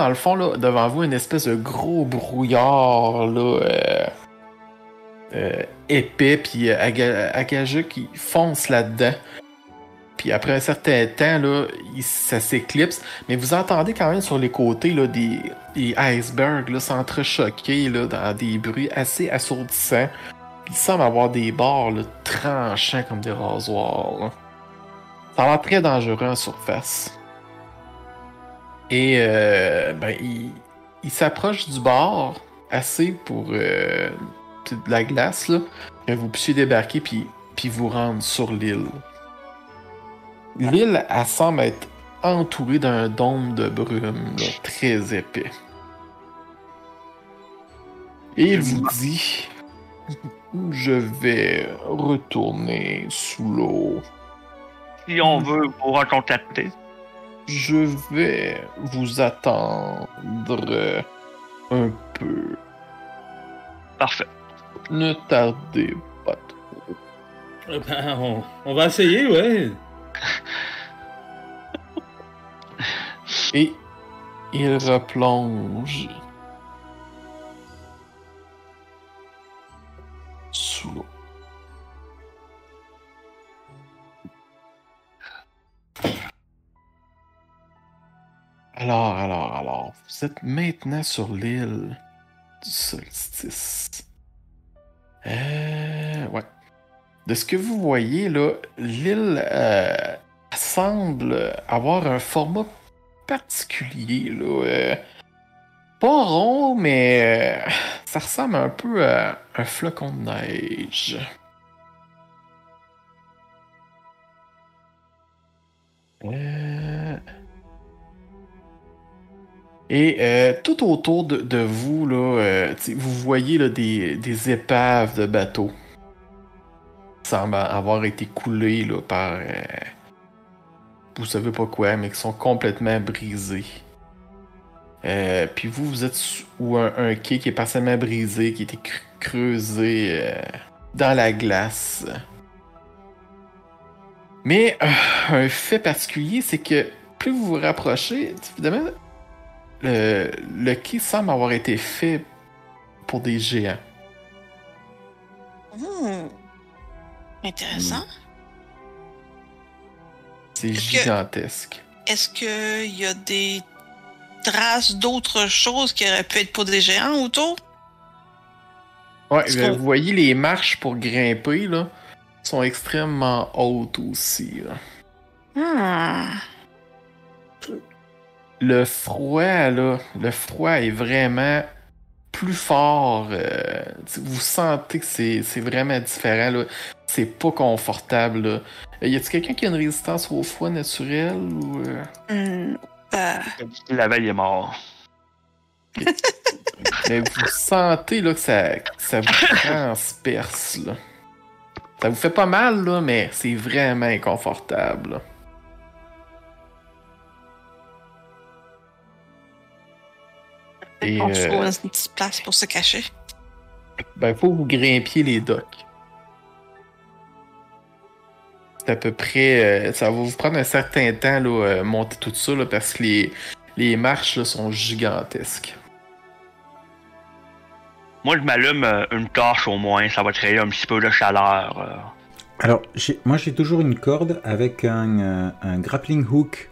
dans le fond, là, devant vous, une espèce de gros brouillard, là, euh, euh, épais, puis Agaja qui fonce là-dedans. Puis après un certain temps, là, ça s'éclipse. Mais vous entendez quand même sur les côtés là, des, icebergs s'entrechoquer dans des bruits assez assourdissants. il semble avoir des bords tranchants comme des rasoirs. Ça a l'air très dangereux en surface. Et euh, ben, il, il s'approche du bord assez pour euh, de la glace là, que vous puissiez débarquer puis, puis vous rendre sur l'île. L'île, elle semble être entourée d'un dôme de brume très épais. Et il vous dit Je vais retourner sous l'eau. Si on veut vous recontacter. Je vais vous attendre un peu. Parfait. Ne tardez pas trop. Eh ben, on, on va essayer, ouais. Et il replonge sous l'eau. Alors, alors, alors, vous êtes maintenant sur l'île du solstice. Euh, ouais. De ce que vous voyez, là, l'île euh, semble avoir un format particulier. Là, euh, pas rond, mais ça ressemble un peu à un flocon de neige. Et tout autour de, vous, là, vous voyez là, des, épaves de bateaux semblent avoir été coulés là, par. Euh, vous savez pas quoi, mais qui sont complètement brisés. Euh, puis vous, vous êtes ou un, quai qui est partiellement brisé, qui a été creusé euh, dans la glace. Mais un fait particulier, c'est que plus vous vous rapprochez, évidemment, le, le quai semble avoir été fait pour des géants. Hmm. Intéressant. C'est gigantesque. Est-ce qu'il y a des traces d'autres choses qui auraient pu être pour des géants autour? Ouais, ben, vous voyez les marches pour grimper, là, sont extrêmement hautes aussi, là. Hmm. Le froid, là, le froid est vraiment plus fort. Euh, vous sentez que c'est vraiment différent. Là c'est pas confortable. Là. Y a-t-il quelqu'un qui a une résistance au froid naturel ou. Euh? Mm, euh. La veille est mort. Mais vous sentez là, que, ça, ça vous transperce. Là. Ça vous fait pas mal, là, mais c'est vraiment inconfortable. Et, on trouve euh, une petite place pour se cacher. Ben, faut que vous grimpiez les docks à peu près. Euh, ça va vous prendre un certain temps, là, euh, monter tout ça, là, parce que les, les marches sont gigantesques. Moi, je m'allume euh, une torche au moins, ça va créer un petit peu de chaleur. Alors, moi, j'ai toujours une corde avec un, un grappling hook.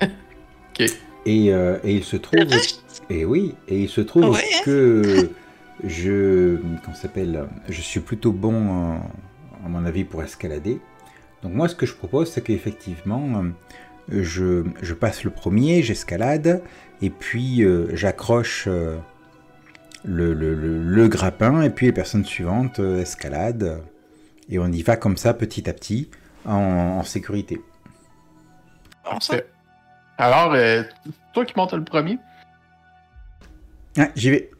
ok. Et, et, il se trouve. Et oui, et il se trouve que je. Comment s'appelle Je suis plutôt bon, à mon avis, pour escalader. Donc moi ce que je propose c'est qu'effectivement euh, je, passe le premier, j'escalade, et puis euh, j'accroche euh, le, grappin, et puis les personnes suivantes escaladent, et on y va comme ça petit à petit en, sécurité. Alors, toi qui montes le premier? Ah, j'y vais.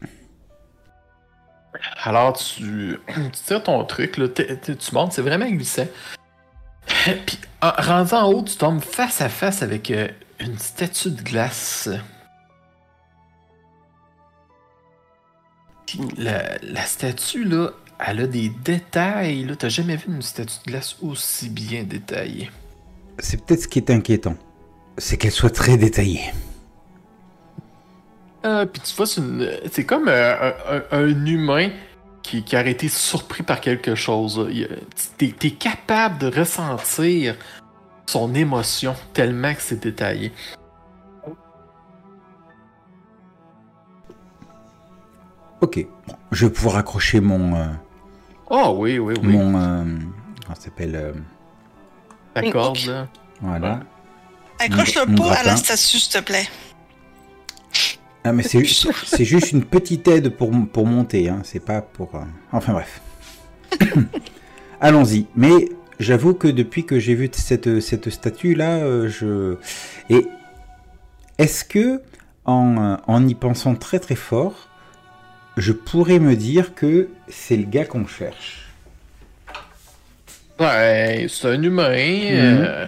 Alors, tu, tires ton truc, là, tu montes, c'est vraiment glissant. Puis, rendu en haut, tu tombes face à face avec euh, une statue de glace. la, la, statue, là, elle a des détails. Là. T'as jamais vu une statue de glace aussi bien détaillée. C'est peut-être ce qui est inquiétant. C'est qu'elle soit très détaillée. Euh, puis tu vois, c'est comme euh, un, un- un humain qui, qui aurait été surpris par quelque chose. T'es t'es capable de ressentir son émotion tellement que c'est détaillé. Ok, bon, je vais pouvoir accrocher mon. euh, Oh oui, oui, oui. mon euh, comment ça s'appelle euh, La corde, là. Voilà. Accroche-le Mon pas à la statue, s'il te plaît. Ah, mais c'est c'est juste une petite aide pour, pour monter, hein. c'est pas pour. euh, Enfin bref. Allons-y. Mais j'avoue que depuis que j'ai vu cette, cette statue-là, euh, je. Et est-ce que, en, en y pensant très très fort, je pourrais me dire que c'est le gars qu'on cherche? Ouais, c'est un humain. Mhm. euh,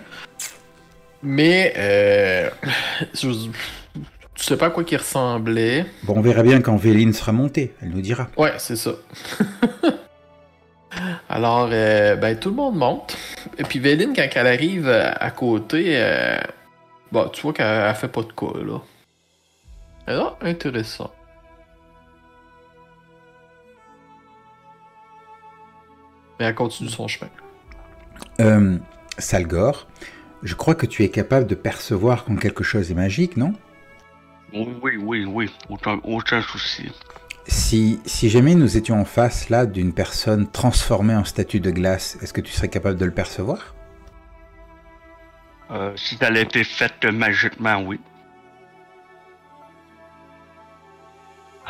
mais euh, je- tu sais pas à quoi qu'il ressemblait. Bon, on verra bien quand Véline sera montée, elle nous dira. Ouais, c'est ça. Alors, euh, ben, tout le monde monte. Et puis Véline, quand elle arrive à côté, euh, bon, tu vois qu'elle elle fait pas de cas, là. Elle, Ah, intéressant. Mais elle continue son chemin. Euh, Salgor, je crois que tu es capable de percevoir quand quelque chose est magique, non? Oui, oui, oui. Aucun, aucun souci. si, si jamais nous étions en face là d'une personne transformée en statue de glace, est-ce que tu serais capable de le percevoir? Euh, si elle a été faite magiquement, oui.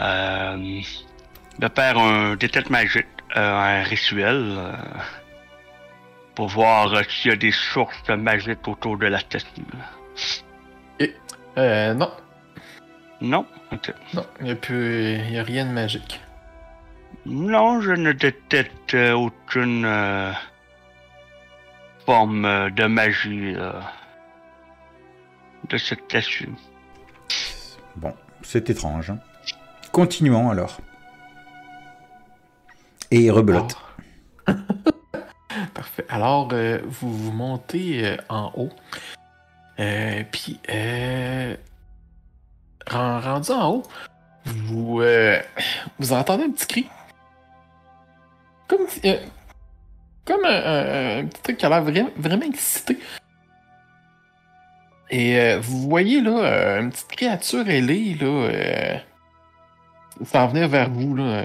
Euh, de faire un des têtes magiques, euh, un rituel, euh, pour voir euh, s'il y a des sources magiques autour de la statue. Euh, non, Non? Ok. non, il n'y a, plus- y a rien de magique. Non, je ne détecte euh, aucune euh, forme euh, de magie euh, de cette statue. Bon, c'est étrange. hein. Continuons alors. Et rebelote. Oh. Parfait. Alors, euh, vous, vous montez euh, en haut. Euh, Puis, euh, ren- rendu en haut, vous, vous entendez un petit cri. Comme, comme un, petit truc qui a l'air vra- vraiment excité. Et vous voyez là, une petite créature ailée, là, s'en venir vers vous, là.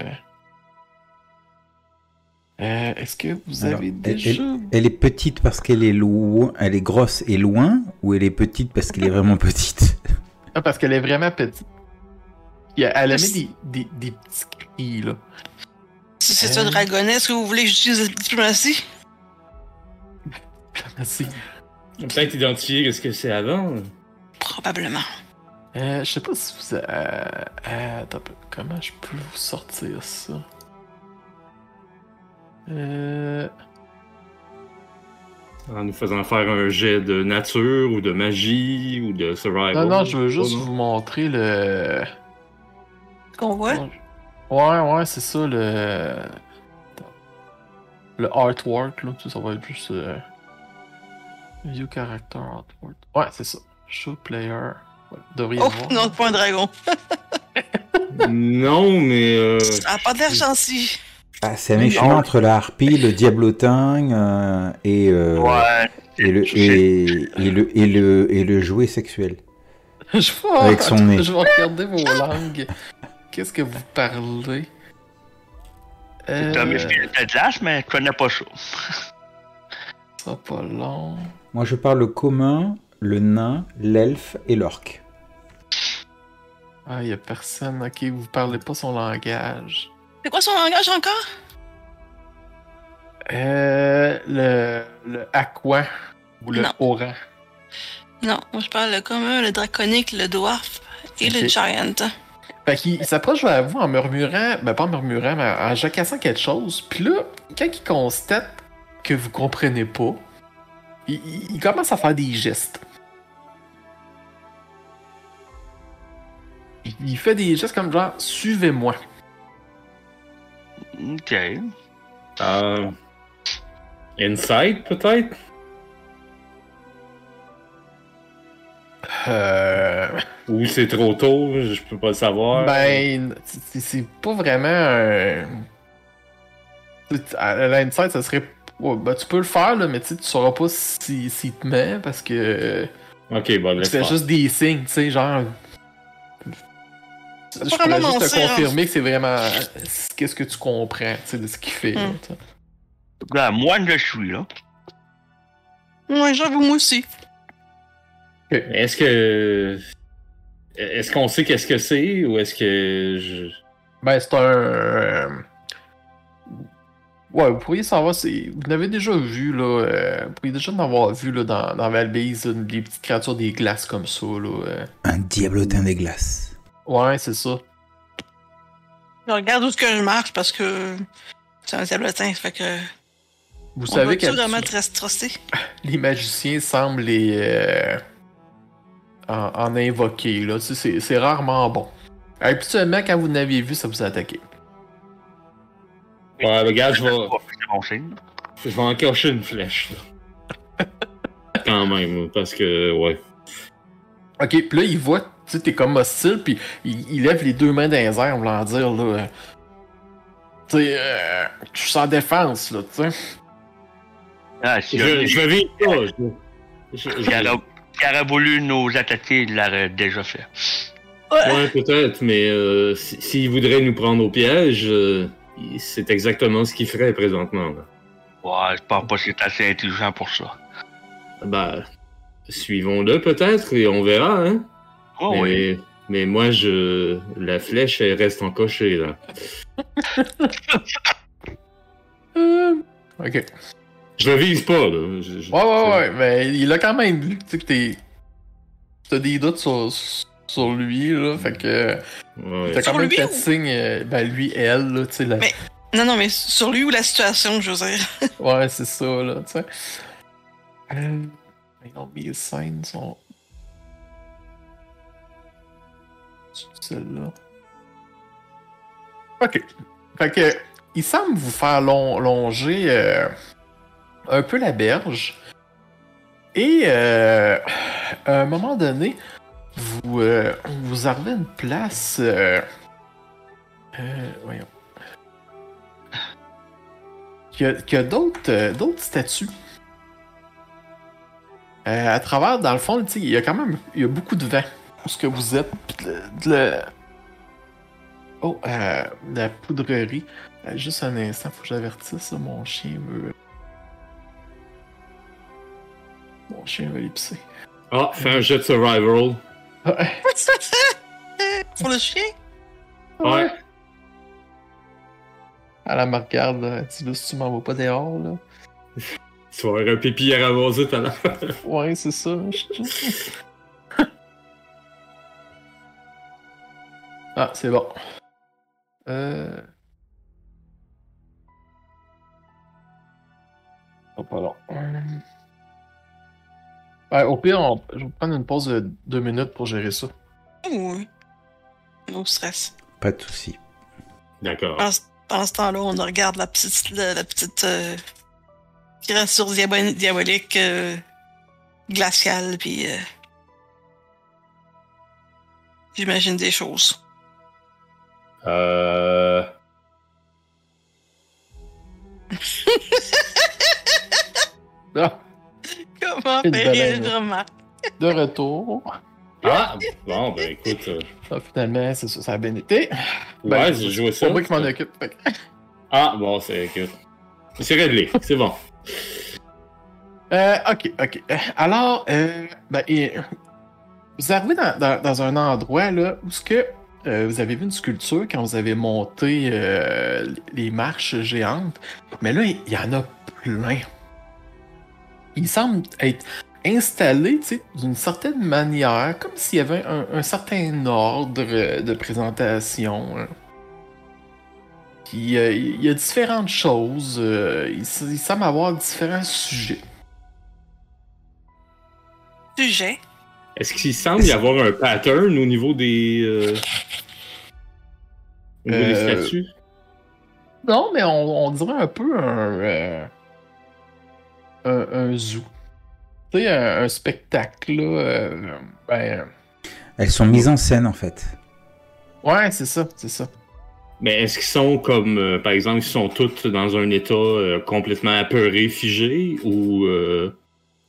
Euh. Est-ce que vous Alors, avez elle- déjà. Elle est petite parce qu'elle est loin, elle est grosse et loin, ou elle est petite parce qu'elle est vraiment petite? Ah, parce qu'elle est vraiment petite. Elle, elle a mis des, des, des petits cris, là. Si c'est Euh. un dragonnet, est-ce que vous voulez que j'utilise la diplomatie? Merci. Peut-être identifier ce que c'est avant. Probablement. Euh, je sais pas si vous. Euh, euh, attends. Comment je peux vous sortir ça? Euh. En nous faisant faire un jet de nature ou de magie ou de survival. Non, non, je veux juste vous montrer le. Qu'on voit? Ouais, ouais, c'est ça, le. Le artwork, là. Ça va être juste. euh, View character artwork. Ouais, c'est ça. Show player. Ouais, vous devriez Oh, voir. non, pas un dragon. Non, mais. euh, Ça a pas d'air gentil. Ah, C'est un méchant entre la harpie, le diablotin euh, et, euh, Ouais. et, le, et, et le, et, le, et le jouet sexuel. Je vais, Avec son nez. Je vais regarder vos langues. Qu'est-ce que vous parlez? Euh, méfiant de glace, mais je connais pas ça. ça sera pas long. Moi, je parle le commun, le nain, l'elfe et l'orque. Ah, y a personne. Ok, vous parlez pas son langage. C'est quoi son langage encore? Euh, le, le aqua ou le Non. oran. Non, moi je parle le commun, le draconique, le dwarf et le giant. Fait qu'il il s'approche vers vous en murmurant, ben pas en murmurant, mais en jacassant quelque chose. Puis là, quand il constate que vous comprenez pas, il, il- commence à faire des gestes. Il fait des gestes comme genre suivez-moi. Ok. euh, Insight, peut-être? Euh... Ou c'est trop tôt, je peux pas le savoir. Ben, c'est c'est pas vraiment un. À l'insight, ça serait. ouais, ben, tu peux le faire, là, mais tu sais, tu sauras pas s'il si, te met parce que. Ok, bon, Tu laisse fais faire. juste des signes, tu sais, genre. Je pourrais juste te hein. confirmer que c'est vraiment. Qu'est-ce que tu comprends, tu sais, de ce qu'il fait. là, Hmm. Là, moi, je suis là. Ouais, j'avoue, moi aussi. Est-ce que. Est-ce qu'on sait qu'est-ce que c'est ou est-ce que. Je... Ben, c'est un. euh, Ouais, vous pourriez savoir, c'est... vous l'avez déjà vu, là. euh, Vous pourriez déjà en avoir vu, là, dans, dans Valbase, là, des petites créatures des glaces comme ça, là. euh. Un diablotin des glaces. Ouais, c'est ça. Je regarde où est-ce que je marche parce que c'est un tabletin, fait que. Vous on savez que vraiment les magiciens semblent les. euh, en, en invoquer, là. Tu sais, c'est, c'est rarement bon. Habituellement, quand vous n'aviez vu, ça vous a attaqué. Ouais, regarde, je vais, je vais encocher une flèche. là. Quand même, parce que, ouais. Ok, puis là, il voit, tu sais, t'es comme hostile, puis il, il lève les deux mains dans les airs, voulant dire, là. euh, Tu sais, euh, je suis sans défense, là, tu sais. Ah, si Je, je vais vivre ça. Voulu nous attaquer, il l'aurait déjà fait. Ouais, peut-être, mais euh, si- s'il voudrait nous prendre au piège, euh, c'est exactement ce qu'il ferait présentement. là. Ouais, je pense pas que c'est assez intelligent pour ça. Ben, suivons-le peut-être et on verra, hein. Oh, mais, oui. mais moi, je la flèche, elle reste encochée, là. Euh, Ok. Je le vise pas, là. Je- je- Ouais, ouais, ouais, mais il a quand même vu, tu sais, que t'es. T'as des doutes sur, sur lui, là, fait que. Ouais. T'as quand Sur même lui fait ou- signe, euh, ben lui, elle, là, tu sais, la- Mais- Non, non, mais sur lui ou la situation, je veux dire. Ouais, c'est ça, là, tu sais. Euh... mais non, mes scènes sont. Celle-là. Ok. Fait que, il semble vous faire lon- longer euh, un peu la berge. Et, euh, à un moment donné, vous, euh, vous arrivez à une place. Voyons. Qu'il y a, a d'autres, d'autres statues. À travers, dans le fond, il y a quand même il y a beaucoup de vent où ce que vous êtes. Puis de, Oh, euh, de la poudrerie. Euh, juste un instant, faut que j'avertisse, ça, mon chien veut. Mon chien veut l'épicer. Ah, fais un jet de survival. Pour le chien? Ouais. Elle elle me regarde, là. Elle dit, là, si tu m'en vas pas dehors, là. Tu vas avoir un pipi à ramasser tout à l'heure. Ouais, c'est ça. Ah, c'est bon. Euh... Oh, pas long. Ouais, au pire, on- je vais prendre une pause de deux minutes pour gérer ça. Oui. No stress. Pas de souci. D'accord. Pendant, ce- pendant ce temps-là, on regarde la petite, la, la petite euh, créature diabo- diabolique euh, glaciale, puis euh, j'imagine des choses. Euh... Ah, Comment une remarque? de retour. Ah, bon, ben écoute. euh, Ah, finalement, c'est ça, ça a bien été. Ouais, Ben, j'ai joué C'est ça. moi qui m'en occupe. fait Ah, bon, c'est écoute. C'est réglé, c'est bon. Euh, ok, ok. Alors, euh, ben, et, vous arrivez dans, dans- dans un endroit là où ce que euh, vous avez vu une sculpture quand vous avez monté euh, les marches géantes, mais là, il y en a plein. Il semble être installé, d'une certaine manière, comme s'il y avait un, certain ordre de présentation. hein. Puis, euh, il y a différentes choses. il, il semble avoir différents sujets. Sujet. Est-ce qu'il semble y avoir un pattern au niveau des. euh, Au niveau des Euh, statues? Non, mais on, on dirait un peu un, euh, un, un zoo. tu sais, un, spectacle, là, euh, ben... Elles sont mises en scène, en fait. Ouais, c'est ça, c'est ça. Mais est-ce qu'ils sont comme, euh, par exemple, ils sont tous dans un état euh, complètement apeuré, figé, ou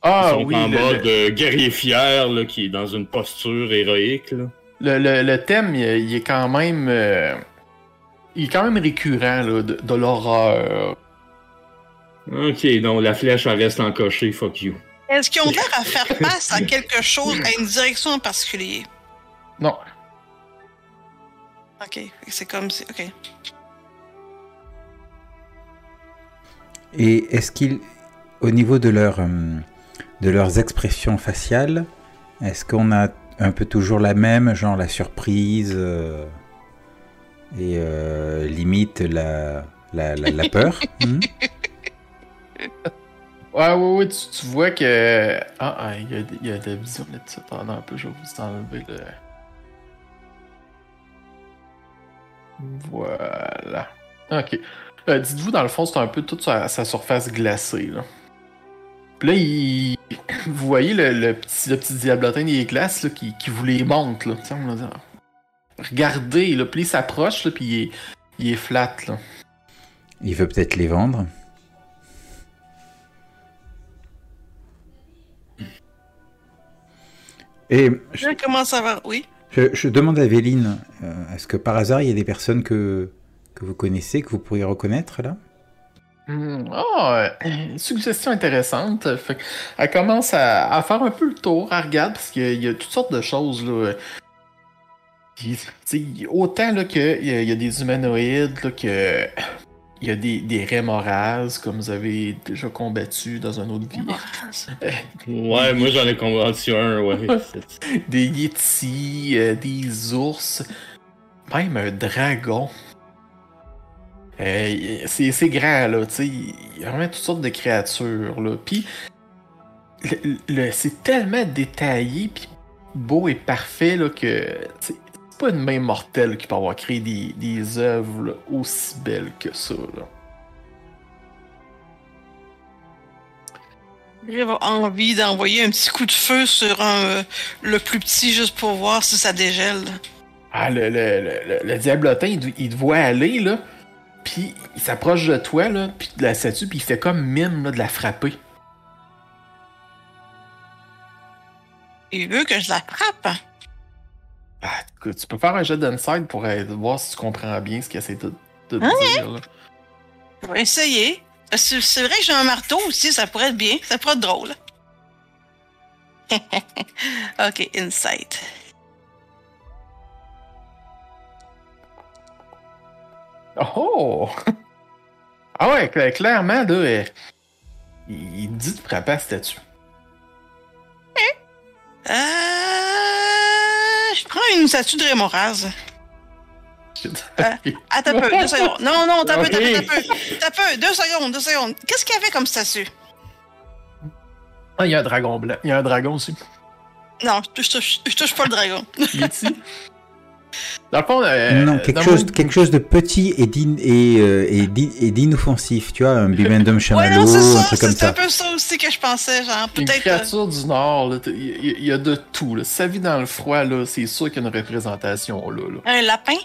ah, ils sont en mode guerrier fier, là, qui est dans une posture héroïque, là? Le, le, le thème, il, est quand même... il est quand même récurrent, là, de, de l'horreur. Ok, donc la flèche, elle reste encochée, fuck you. Est-ce qu'ils ont l'air à faire face à quelque chose, à une direction en particulier? Non. Ok, c'est comme si. Ok. Et est-ce qu'ils, au niveau de, leur, euh, de leurs expressions faciales, est-ce qu'on a un peu toujours la même, genre la surprise euh, et euh, limite la, la, la, peur hmm? Ouais, ouais, ouais, tu, vois que. Ah, ah, il y, a, y a de la vision là-dessus. Attends un peu, je vais vous enlever le. Voilà. Ok. Euh, dites-vous, dans le fond, c'est un peu toute sa, surface glacée. Là. Puis là, il... vous voyez le, petit, le petit diablotin des glaces là, qui, qui vous les montre. Là. Tiens. Regardez, là, puis il s'approche, puis il est, il est flat. Là. Il veut peut-être les vendre. Et je, commence à voir, oui. Je, demande à Véline, euh, est-ce que par hasard il y a des personnes que, que vous connaissez, que vous pourriez reconnaître là? Hmm, Oh, suggestion intéressante. elle commence à, faire un peu le tour, elle regarde, parce qu'il y, a toutes sortes de choses. Là. autant qu'il y, y, a des humanoïdes là, que il y a des, des rémoras, comme vous avez déjà combattu dans un autre vie. ouais, moi j'en ai combattu un, ouais. des yetis, euh, des ours, même un dragon. Euh, c'est grand, là, tu sais. Il y a vraiment toutes sortes de créatures, là. Puis, le, c'est tellement détaillé, puis beau et parfait, là, que pas une main mortelle qui peut avoir créé des, des œuvres aussi belles que ça. Là. J'ai envie d'envoyer un petit coup de feu sur un, euh, le plus petit juste pour voir si ça dégèle. Ah, le, le, le, diablotin, il, te voit aller, là, puis il s'approche de toi, là, puis de la statue, puis il fait comme mime là, de la frapper. Il veut que je la frappe? Ah, tu peux faire un jet d'inside pour voir si tu comprends bien ce qu'il essaie de, de dire. Là. Je vais essayer. C'est vrai que j'ai un marteau aussi, ça pourrait être bien, ça pourrait être drôle. ok, insight. Oh! Ah ouais, clairement, là, il, dit de frapper à la statue. Euh je prends une statue de Rémoraz. Euh, attends un peu, deux secondes. Non, non, t'as peu, t'as peu, t'as peu. T'as peu, deux secondes, deux secondes. Qu'est-ce qu'il y avait comme statue? Ah, il y a un dragon blanc. Il y a un dragon aussi. Non, je touche, je touche pas le dragon. il est ici? Dans le fond, euh, non, quelque, chose, quelque chose de petit et, din, et, euh, et, et d'inoffensif, tu vois, un bimendum chamallow, ouais, un truc comme ça. C'est un peu ça aussi que je pensais, genre, peut-être... Une créature du Nord, il y, a de tout, là. Ça vit dans le froid, là, c'est sûr qu'il y a une représentation, là. là. Un lapin?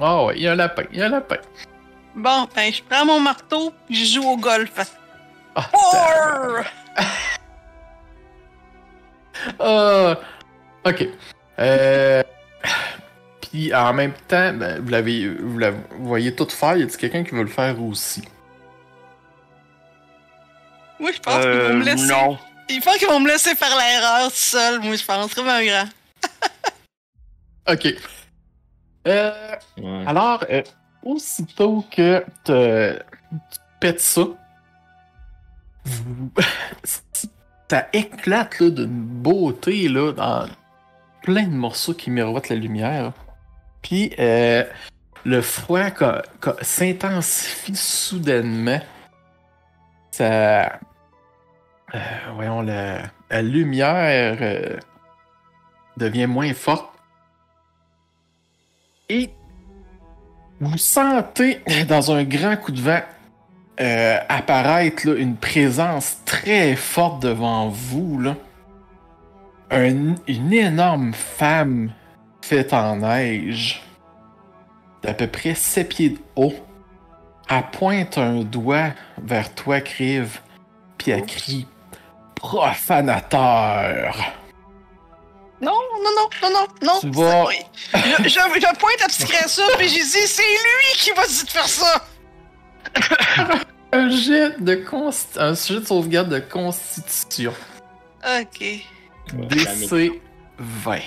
Ah oh, ouais, il y a un lapin, il y a un lapin. Bon, ben, je prends mon marteau, je joue au golf. Ah, oh, ok. Euh... Puis en même temps, ben, vous l'avez, vous, la voyez tout faire. Y a-t-il quelqu'un qui veut le faire aussi? Oui, je pense qu'ils vont me euh, laisser. Non. Il faut qu'ils vont me laisser faire l'erreur tout seul. Moi, je pense vraiment grand. ok. Euh, Alors, euh, aussitôt que tu pètes ça, ça éclate là, d'une beauté là, dans plein de morceaux qui miroitent la lumière. Puis euh, le froid s'intensifie soudainement. Ça. Euh, voyons, la, la lumière euh, devient moins forte. Et vous sentez dans un grand coup de vent apparaître une présence très forte devant vous. Là. Une énorme femme faite en neige, d'à peu près 7 pieds de haut. Elle pointe un doigt vers toi, Crive, puis elle crie Profanateur! Non, non, non, non, non, non. Tu vois... je, je, pointe à ça, puis j'ai dit c'est lui qui va te faire ça! un jet de un sujet de sauvegarde de constitution. Ok. DC 20.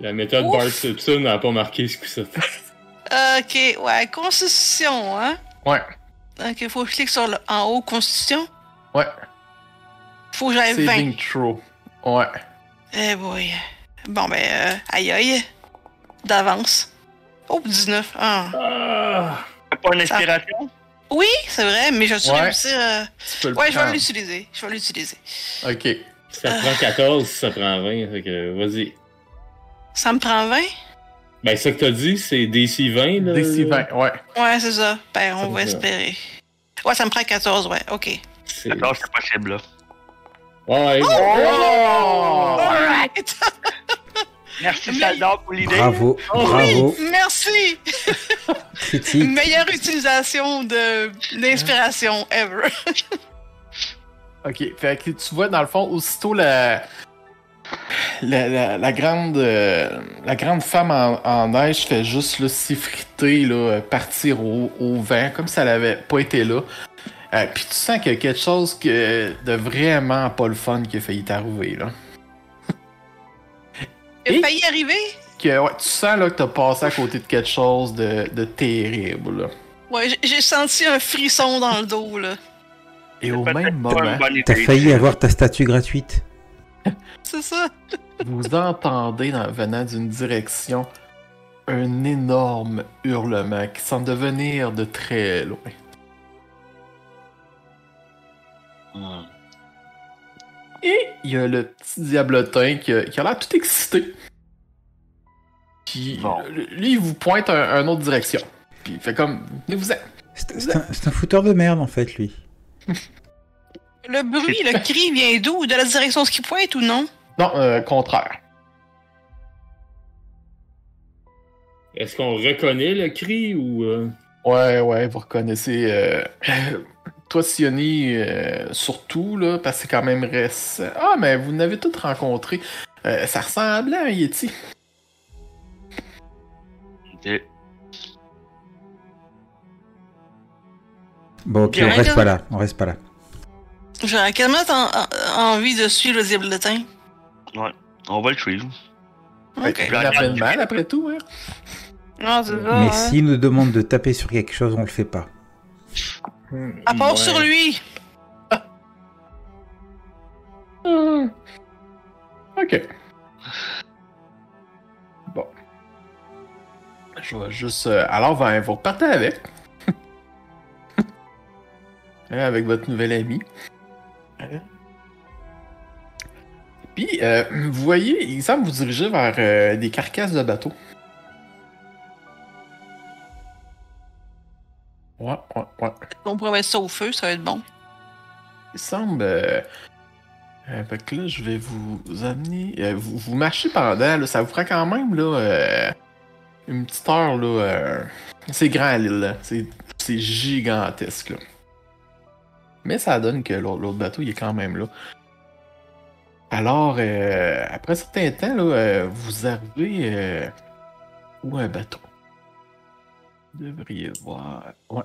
La méthode Bart Simpson n'a pas marqué ce que ça fait. Ok, ouais, constitution, hein? Ouais. Ok, faut que je clique sur le en haut, constitution? Ouais. Faut que j'aille 20. Saving throw. Ouais. Eh boy. Bon, ben, euh, aïe aïe. D'avance. Oh, 19. Ah. ah. Pas une inspiration? Oui, c'est vrai, mais je suis ouais. réussir. Euh... Ouais, je vais l'utiliser. Je vais l'utiliser. Ok. Ça prend 14, ça prend 20, fait que vas-y. Ça me prend 20? Ben, ça que t'as dit, c'est DC 20, là. DC 20, ouais. Ouais, c'est ça. Ben, on va espérer. Ouais, ça me prend 14, ouais, ok. 14, c'est possible, là. Ouais. Oh! oh! Alright! Merci, Saldor, pour l'idée. Bravo, oh, bravo. Oui, merci! Meilleure utilisation d'inspiration ever. ok, fait que tu vois, dans le fond, aussitôt la la, la, grande, euh, la grande femme en, neige fait juste s'effriter, partir au, vent, comme si elle avait pas été là. Euh, puis tu sens qu'il y a quelque chose que, de vraiment pas le fun qui a failli t'arriver. Là. Il a failli arriver? Que, ouais, tu sens là, que t'as passé à côté de quelque chose de, de terrible. Là. Ouais, j'ai senti un frisson dans le dos. là. Et au même moment... T'as failli avoir ta statue gratuite. C'est ça. Vous entendez venant d'une direction un énorme hurlement qui semble devenir de très loin. Hmm. Et il y a le petit diablotin qui a, l'air tout excité. Puis lui, il vous pointe un, une autre direction. Puis il fait comme, vous êtes. C'est un, un, fouteur de merde en fait, lui. Le bruit, le cri vient d'où? De la direction ce qui pointe ou non? Non, euh, contraire. Est-ce qu'on reconnaît le cri ou. Euh? Ouais, ouais, vous reconnaissez. Euh... Toi, Sioni, euh, surtout, là, parce que c'est quand même récent. Ah, mais vous n'avez tous rencontré. Euh, ça ressemblait à un Yeti. Ok. Bon, ok, on reste pas là. On reste pas là. J'aurais quand même envie de suivre le diablotin. Ouais, on va le suivre. Ok. Il a fait de mal après tout, hein. Non, c'est Mais hein. s'il nous demande de taper sur quelque chose, on le fait pas. À part sur lui! Hmm. Ok. Bon. Je vais juste. Euh, alors, vous repartez avec. Avec votre nouvel ami. Puis, euh, vous voyez, il semble vous diriger vers euh, des carcasses de bateaux. Ouais, ouais, ouais. On pourrait mettre ça au feu, ça va être bon. Il semble. Euh, fait que là, je vais vous amener. vous, vous, marchez pendant, là, ça vous fera quand même là, une petite heure. là. c'est grand l'île, c'est gigantesque. Là. Mais ça donne que l'autre bateau, il est quand même là. Alors, euh, après un certain temps, là, euh, vous arrivez euh, où un bateau? Vous devriez voir. Ouais.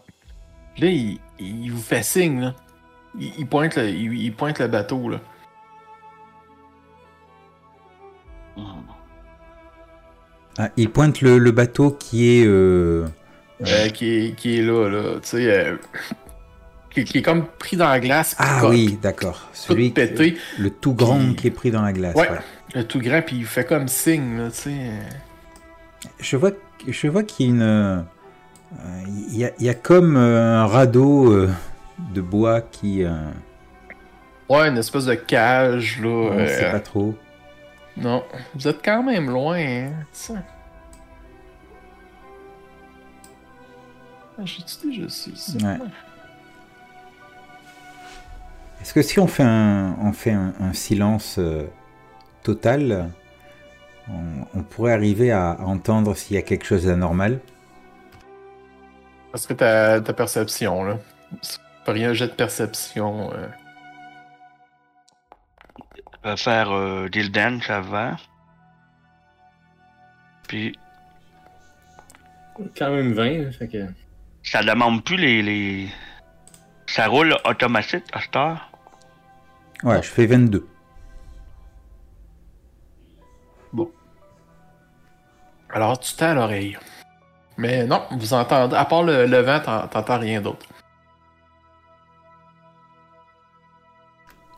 Là, il, vous fait signe, là. Il, pointe, le, il, pointe le bateau, là. Ah, il pointe le, bateau qui est, euh... qui est. qui est là, là. Tu sais, qui, est comme pris dans la glace. Ah oui, d'accord. Celui pété. le tout grand qui est pris dans la glace. Ouais, Le tout grand, puis il fait comme signe, là, tu sais. Je vois, je vois qu'il y a une. Euh, il, y a, il y, a, comme euh, un radeau euh, de bois qui. Ouais, une espèce de cage, là. On sait pas trop. Non, vous êtes quand même loin, hein, ça. Ah, j'ai-tu déjà su ça? Ouais. Est-ce que si on fait un, on fait un, silence total, on, pourrait arriver à, entendre s'il y a quelque chose d'anormal Parce que ta, ta perception, là. Rien un jet de perception. Euh... va faire euh, deal dance avant. Puis. Quand même 20, fait que. Ça demande plus les. les... Ça roule automatique à cette heure? Ouais, je fais 22. Bon. Alors, tu t'es à l'oreille. Mais non, vous entendez. À part le, le vent, t'entends rien d'autre.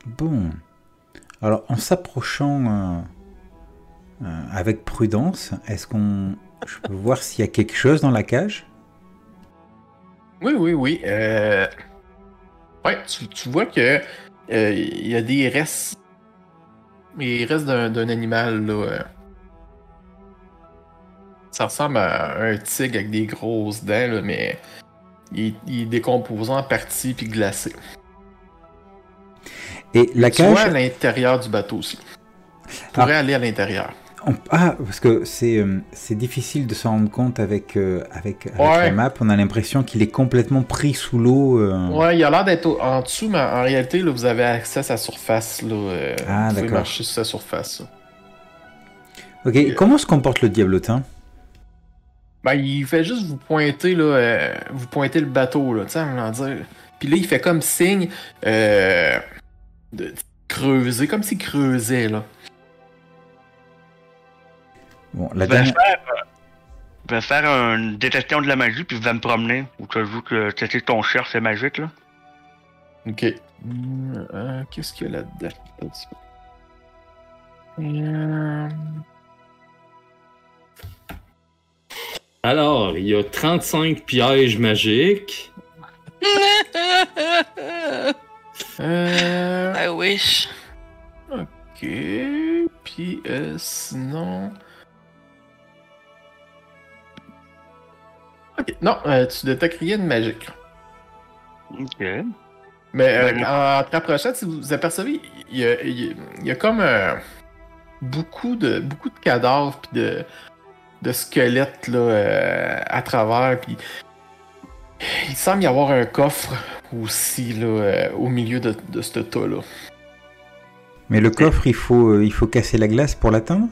Bon. Alors, en s'approchant euh, euh, avec prudence, est-ce qu'on. Je peux voir s'il y a quelque chose dans la cage? Oui, oui, oui. Euh... Ouais, tu, vois que euh, il y a des restes. Les restes d'un animal, là. Ça ressemble à un tigre avec des grosses dents, mais il, il est décomposé en partie puis glacé. Et la cage. Tu à l'intérieur du bateau aussi. Tu pourrais ah. aller à l'intérieur. Ah, parce que c'est euh, c'est difficile de s'en rendre compte avec, euh, avec, la map. On a l'impression qu'il est complètement pris sous l'eau. Euh. Ouais, il a l'air d'être en dessous, mais en réalité, là, vous avez accès à sa surface. Là, ah, vous pouvez marcher sur sa surface. Ok, comment se comporte le diablotin Ben, il fait juste vous pointer, là, vous pointer le bateau, là, tu sais, dire. Puis là, il fait comme signe de creuser, comme s'il creusait, là. Bon, la dernière... faire, euh, faire une détection de la magie, puis va me promener. Ou tu joues que c'était ton cher, c'est magique, là. Ok. Euh, qu'est-ce qu'il y a là-dedans? Euh... Alors, il y a 35 pièges magiques. Euh... I wish. Ok. Puis euh, sinon. Ok. Non, euh, tu détectes rien de magique. Ok. Mais euh, ben, en te rapprochant, si vous apercevez, il y a, il y a comme beaucoup de beaucoup de cadavres puis de, de squelettes là, à travers. Puis il semble y avoir un coffre aussi là, euh, au milieu de, de ce tas-là. Mais le coffre, il faut, euh, il faut casser la glace pour l'atteindre?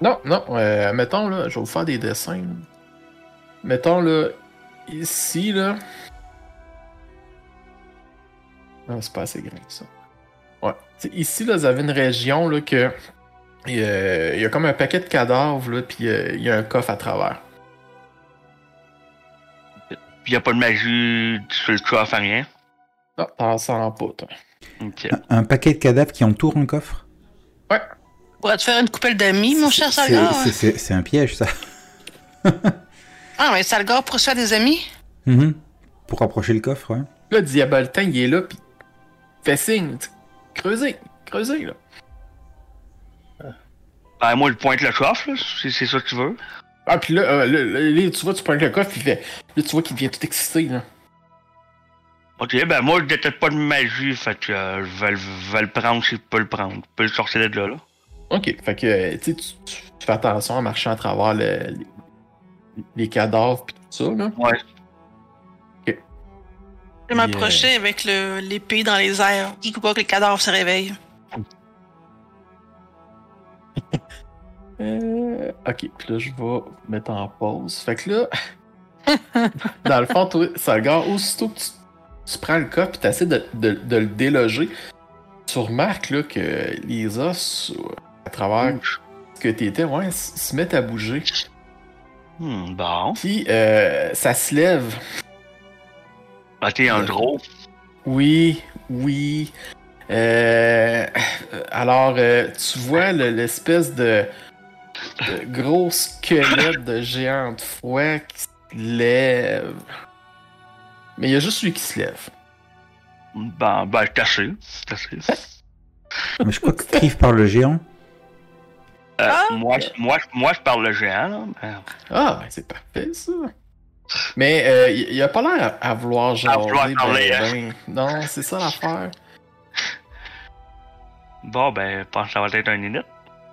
Non, non. Euh, mettons, là, je vais vous faire des dessins. Mettons, là, ici, là. Non, c'est pas assez grand, ça. Ouais. ici, là, vous avez une région, là, que. Il y, a, comme un paquet de cadavres, là, puis il y a un coffre à travers. il n'y a pas de magie sur le coffre, rien? Non, t'en sens pas, toi. Un, paquet de cadavres qui entoure un coffre? Ouais. Pourrais-tu faire une coupelle d'amis, mon cher Salgar C'est un piège, ça. ah, mais Salgar pour se faire des amis? Mm-hmm. Pour approcher le coffre, ouais. Là, Diaboltin, il est là, puis fait signe. Creusez, creusez, là. Ben, moi, je pointe le coffre, là, si c'est ça que tu veux. Ah, puis là, euh, tu vois, tu prends le coffre, fait. Là, tu vois qu'il devient tout excité, là. Ok, ben moi, je détecte pas de magie, fait que euh, je vais, le prendre si je peux le prendre. Je peux le sortir de là, là. Ok, fait que, euh, tu, tu, fais attention à marcher à travers les, les cadavres pis tout ça, là. Ouais. Ok. Je vais m'approcher avec l'épée dans les airs. Je ne pas que les cadavres se réveillent. Euh, ok, puis là, je vais mettre en pause. Fait que là, dans le fond, toi, Salgar, aussitôt que tu, tu prends le cas puis tu essaies de, de, le déloger, tu remarques là, que les os, à travers ce que t'étais, ouais, se mettent à bouger. Hmm, bon. Puis euh, ça se lève. Ah, t'es un gros. Oui, oui. Euh, alors, euh, tu vois l'espèce de de gros squelette de géant de fouet qui se lève. Mais il y a juste lui qui se lève. Ben, ben, caché. caché. Mais je crois que Cliff parle le géant. Euh, ah, moi, moi, moi, je parle le géant. Là. Ah, c'est parfait, ça. Mais euh, il a pas l'air à, vouloir genre. Ben, ben. Non, c'est ça l'affaire. Bon, ben, je pense que ça va être un init.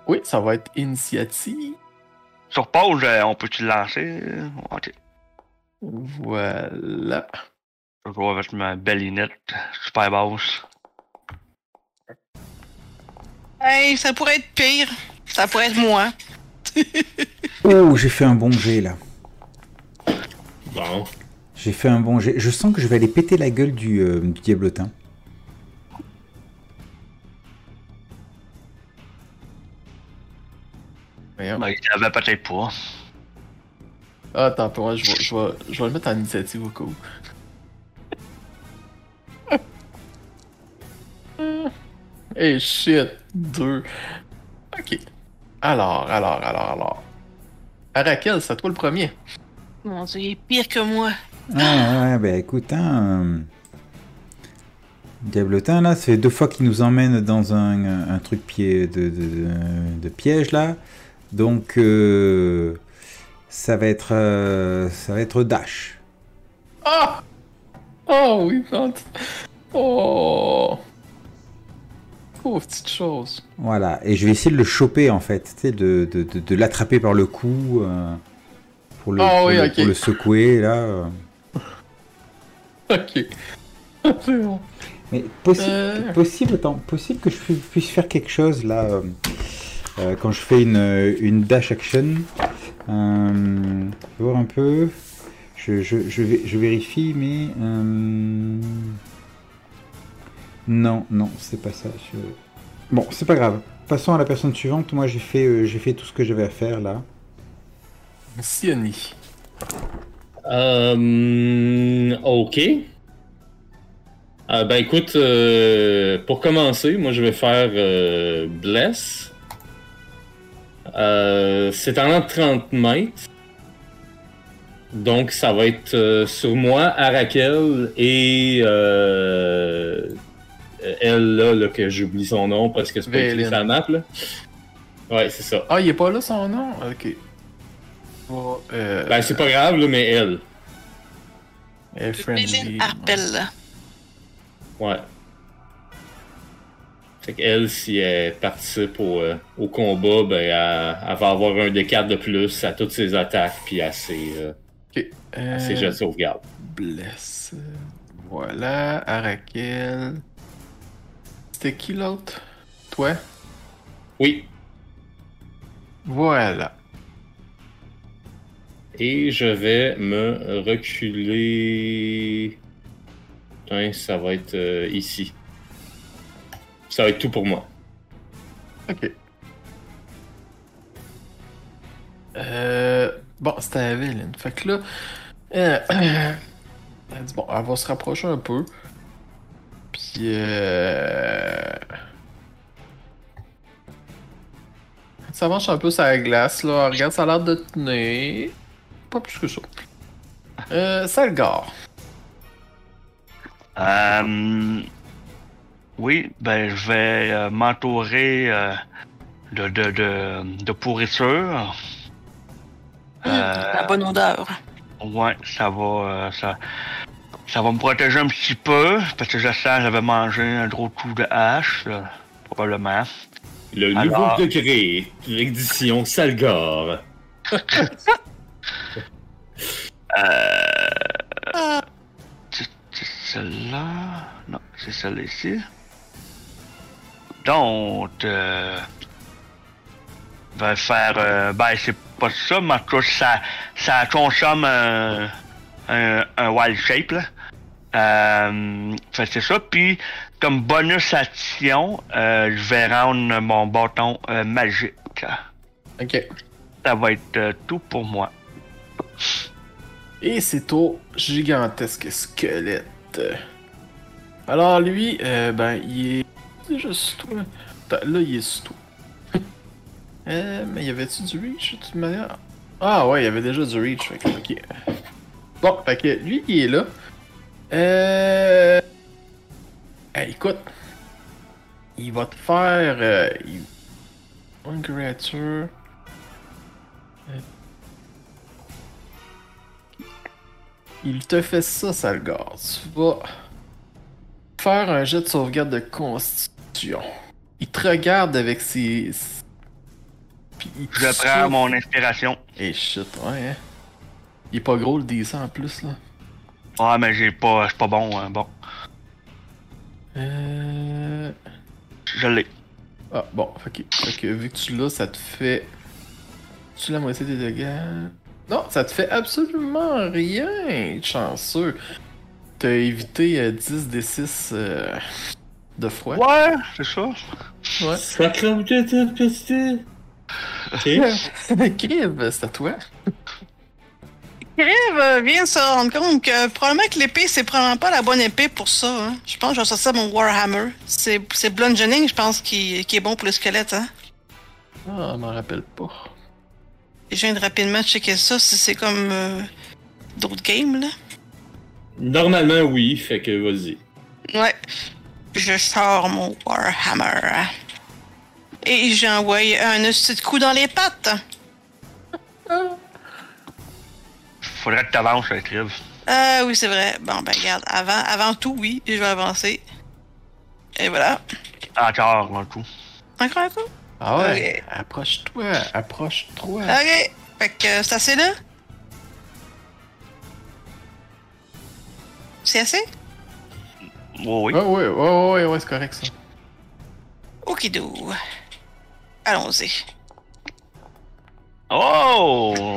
Oui, ça va être initiative. Sur pause, euh, on peut-tu le lancer? Ok. Voilà. Je vais avec ma belle init, super basse. Hey, ça pourrait être pire. Ça pourrait être moi. oh, j'ai fait un bon jet là. Bon. J'ai fait un bon jet. Je sens que je vais aller péter la gueule du, euh, du diablotin. Il avait peut-être pas. Ah, attends, pour moi, je vais, je, vais, je vais le mettre en initiative au où. hey shit, deux. Ok. Alors, alors, alors, alors. Arakel, c'est toi le premier. Mon dieu, il est pire que moi. Ah ouais, ben écoute, hein. Euh, Diablotin, là, ça fait deux fois qu'il nous emmène dans un, un truc pied de, de, de, piège, là. Donc, euh, ça va être. Euh, ça va être Dash. Ah! Oh oui, Oh! Petite chose. Voilà, et je vais essayer de le choper en fait, tu sais, de, de, de, l'attraper par le cou euh, pour, le, oui, pour, le, secouer là. Euh. ok. C'est bon. Mais possible, euh... possible, attends, possible que je puisse faire quelque chose là quand je fais une, une dash action. Voir un peu. Je, je, je, je vérifie, mais. Non, non, c'est pas ça. Bon, c'est pas grave. Passons à la personne suivante. Moi, j'ai fait, euh, j'ai fait tout ce que j'avais à faire là. Sioni. Euh, ok. Euh, ben écoute, euh, pour commencer, moi je vais faire Bless. c'est en 30 mètres. Donc ça va être sur moi, Arakel et euh, elle là, là que j'oublie son nom parce que c'est pas écrit sa map là. Ouais, c'est ça. Ah, il est pas là son nom? Ok. euh... Ben, c'est pas grave, là, mais elle. Elle est friendly. Arpel. Ouais. Fait qu'elle, si elle participe au, euh, au combat, ben, elle, elle, va avoir un des 4 de plus à toutes ses attaques puis à ses, euh, okay. à ses jets de sauvegarde. Bless. Voilà, Arakel. C'était qui l'autre? Toi? Oui. Voilà. Et je vais me reculer. Putain, ça va être euh, ici. Ça va être tout pour moi. Ok. Euh, bon, c'était Evelyn. Fait que là. Euh, elle dit bon, elle va se rapprocher un peu. Puis euh... Ça marche un peu sur la glace, là. Regarde, ça a l'air de tenir. Pas plus que ça. Euh, Salgar. Euh... Oui, ben je vais euh, m'entourer euh, de, de, de, de pourriture. Mmh, la bonne odeur. Ouais, ça va. Euh, ça, ça va me protéger un petit peu, parce que je sens que j'avais mangé un gros coup de hache, là, probablement. Le nouveau degré, l'édition Salgar. euh... C'est celle-là? Non, c'est celle ici. Donc, euh... va faire... Euh... Ben, c'est pas ça, mais ça, ça consomme un, un, un wild shape, là. Euh, c'est ça. Puis, comme bonus action, euh, je vais rendre mon bâton euh, magique. Ok. Ça va être euh, tout pour moi. Et c'est au gigantesque squelette. Alors lui, euh, ben, il est toi. Là, il est sous toi. euh, mais y avait-tu du reach de toute manière? Ah ouais, il y avait déjà du reach. Fait que, ok. Bon, fait que lui, il est là. Euh... écoute. Il va te faire... Euh, il... Une créature... Il te fait ça, Salgar. Tu vas faire un jet de sauvegarde de constitution. il te regarde avec ses. Puis il Je prends mon inspiration. Et eh, shit, ouais, hein. Il est pas gros le 10 en plus, là. Ouais, mais j'ai pas. Je suis pas bon, hein, bon. Euh. Je l'ai. Ah, bon, ok. Que vu que tu l'as, ça te fait. Tu la moitié des dégâts. Non, ça te fait absolument rien, chanceux. T'as évité 10 euh, des 6 euh, de froid. Ouais, c'est ça. Ouais. Sacré de petit. Crive, c'est à toi. Crive vient de se rendre compte que probablement que l'épée, c'est probablement pas la bonne épée pour ça. Hein. Je pense que je vais sortir mon Warhammer. C'est, c'est bludgeoning, je pense, qui, qui est bon pour le squelette. Hein. Ah, je m'en rappelle pas. Je viens de rapidement checker ça, si c'est comme euh, d'autres games, là. Normalement, oui, fait que vas-y. Ouais. Je sors mon Warhammer. Et j'ai envoyé un petit coup dans les pattes. Faudrait que t'avances, Triv. Ah oui, c'est vrai. Bon, ben regarde, avant, avant tout, oui, je vais avancer. Et voilà. Encore un coup. Encore un coup? Ah ouais? Approche-toi, approche-toi. Ok. Fait que c'est assez là? C'est assez? Oh, oui. Ouais, ouais, ouais, ouais, ouais, c'est correct ça. Okidou. Allons-y. Oh!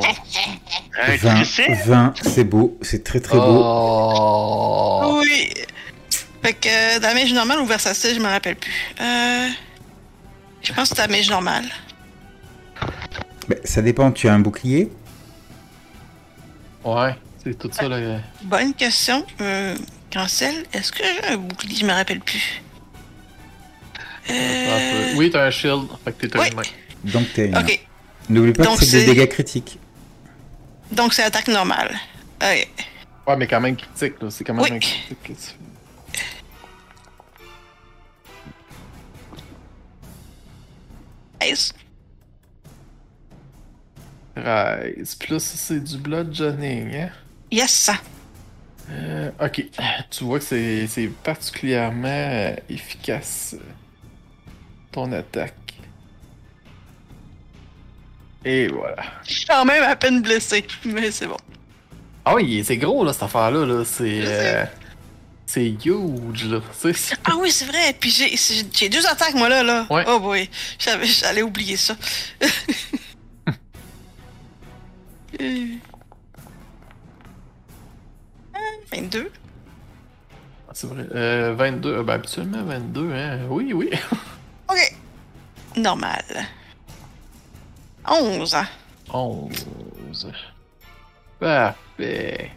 20, 20 c'est beau, c'est très très beau. Oh. Oui. Fait que damage normal ou versatile, je me rappelle plus. Euh... Je pense que c'est damage normal. Ben, ça dépend, tu as un bouclier? Ouais, c'est tout ça là. Bonne question. Euh, Cancel, est-ce que j'ai un bouclier? Je me rappelle plus. Euh... Oui, t'as un shield. Fait que t'es oui. Donc t'es. Ok. N'oublie pas Donc, que c'est des dégâts critiques. Donc c'est attaque normale. Ok. Ouais, mais quand même critique, là. C'est quand même Oui. un critique que tu Nice. 13. Plus c'est du bludgeoning, hein? Yes, ça. Euh, ok. Tu vois que c'est c'est particulièrement euh, efficace. euh, Ton attaque. Et voilà. Je suis quand même à peine blessé, mais c'est bon. Ah oui, c'est gros là cette affaire-là. Là. C'est. Euh, c'est huge là. Ah oui, c'est vrai. Puis j'ai- deux attaques, moi, là. là. Ouais. Oh boy. J'avais- J'allais oublier ça. Euh. Ah, 22. Ah, C'est vrai. Euh, 22. euh, Ben, habituellement 22, hein. Oui, oui. Ok. Normal. 11. 11. Parfait.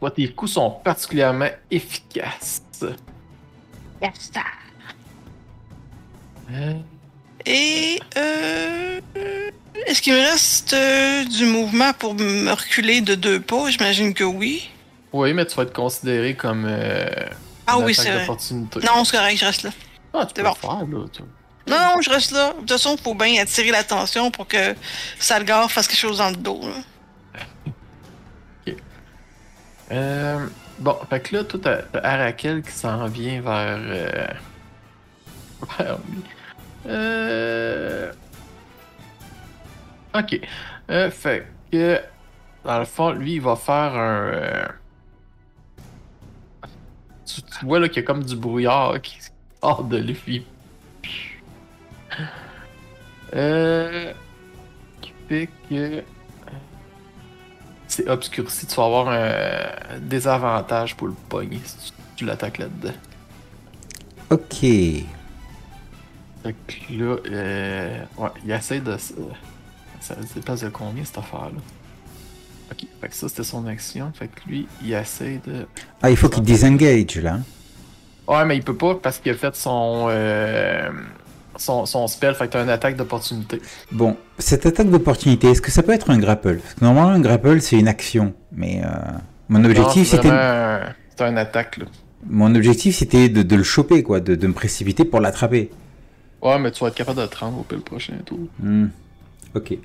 Toi, tes coups sont particulièrement efficaces. Yes. Euh, Et euh, est-ce qu'il me reste euh, du mouvement pour me reculer de deux pas? J'imagine que oui. Oui, mais tu vas être considéré comme. euh, Ah une oui, c'est vrai. d'opportunité. Non, c'est correct, je reste là. Ah, tu peux bon. le faire, là. tu- Non, non, je reste là. De toute façon, faut bien attirer l'attention pour que Salgar fasse quelque chose dans le dos. là. Euh, bon, fait que là, toi, t'as Arakel qui s'en vient vers. euh, vers lui. Euh. Ok. Euh, fait que. Dans le fond, lui, il va faire un. Tu, tu vois là qu'il y a comme du brouillard qui sort de lui. Euh. Qui fait que. C'est obscurci, tu vas avoir un désavantage pour le pogner si tu, l'attaques là-dedans. Ok. Fait que là, euh, ouais, il essaie de. se- Ça dépasse de combien cette affaire-là? Ok, fait que ça c'était son action. Fait que lui, il essaie de. Ah, il faut qu'il désengage là. Ouais, mais il peut pas parce qu'il a fait son. euh, son, son spell, fait que t'as une attaque d'opportunité. Bon, cette attaque d'opportunité, est-ce que ça peut être un grapple? Parce que normalement, un grapple, c'est une action. Mais euh, mon objectif, c'était. C'est un attaque là. Mon objectif, c'était de, de le choper, quoi, de, de me précipiter pour l'attraper. Ouais, mais tu vas être capable de te rendre au pile prochain tour. Hmm. Ok.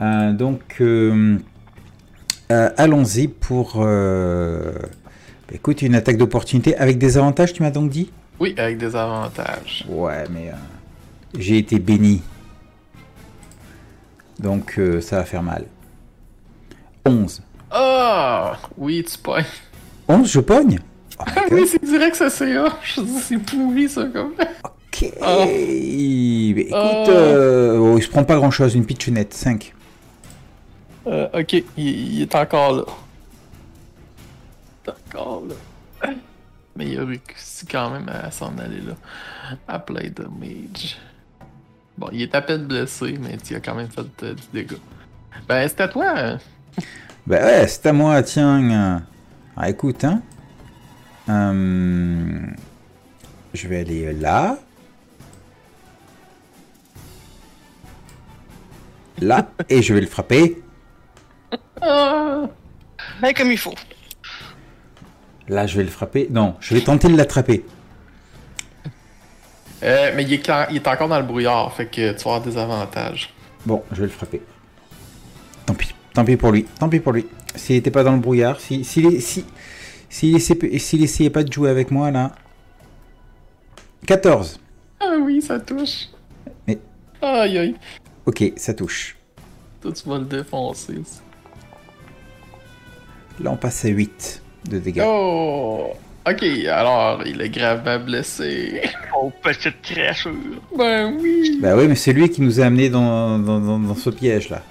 Euh, donc, euh, allons-y pour. bah, écoute, une attaque d'opportunité avec des avantages, tu m'as donc dit? Oui, avec des avantages. Ouais, mais j'ai été béni. Donc euh, ça va faire mal. 11. Ah Oui, tu pognes. 11, je pogne? Oh Oui, c'est direct ça c'est C'est pourri ça comme. Ok. Oh. écoute, euh, oh, il se prend pas grand chose, une pitchounette, 5. Euh, ok, il, est encore là. Il est encore là. Mais il a réussi quand même à s'en aller là. À play damage. Bon, il est à peine blessé, mais il a quand même fait euh, du dégât. Ben, c'est à toi. Hein. Ben ouais, c'est à moi, tiens. Ah, écoute, hein. Euh, je vais aller là. Là, et je vais le frapper. Ah. Ben, comme il faut. Là, je vais le frapper. Non, je vais tenter de l'attraper. Euh, mais il est, il est, encore dans le brouillard, fait que tu vas avoir des avantages. Bon, je vais le frapper. Tant pis. Tant pis pour lui. Tant pis pour lui. S'il était pas dans le brouillard, s'il si, si, si, si, essayait pas de jouer avec moi, là... 14. Ah oui, ça touche. Mais... Aïe aïe. Ok, ça touche. Toi, tu vas le défoncer. Là, on passe à 8 de dégâts. Oh! Ok, alors, il est gravement blessé. Oh, petite créature. Ben oui. Ben oui, mais c'est lui qui nous a amené dans, dans, dans, ce piège-là.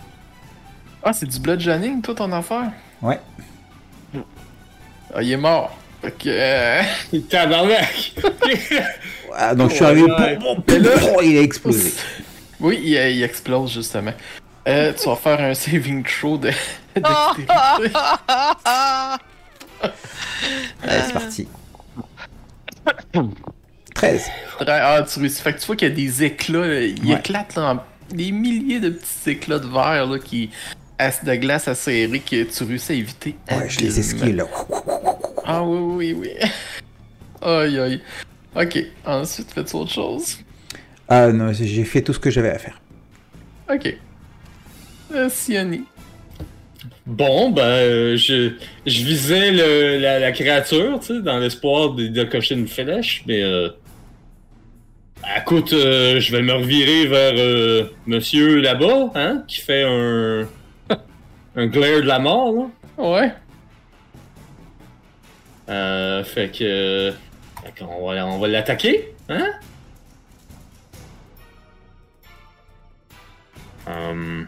Ah, c'est du bludgeoning, toi, ton affaire? Ouais. Ah, il est mort. Ok. Il tabarnak! ah, donc je suis arrivé. Là, il a explosé. Oui, il, il explose, justement. Euh, tu vas faire un saving throw de. Allez, c'est parti. 13. Ah, tu Fait que tu vois qu'il y a des éclats. Il éclate là, des milliers de petits éclats de verre là, qui. de glace acérée que tu réussis à éviter. Ouais, je les esquive là. Ah oui, oui, oui. Aïe, aïe. Ok, ensuite, fais-tu autre chose? Ah non, j'ai fait tout ce que j'avais à faire. Ok. Euh, Siani. Bon, ben, euh, je, je visais le, la, créature, tu sais, dans l'espoir de, de, cocher une flèche, mais euh, écoute, euh, je vais me revirer vers euh, monsieur là-bas, hein, qui fait un un glare de la mort, là. Ouais. Euh, fait que, fait qu'on va, on va l'attaquer, hein? Um...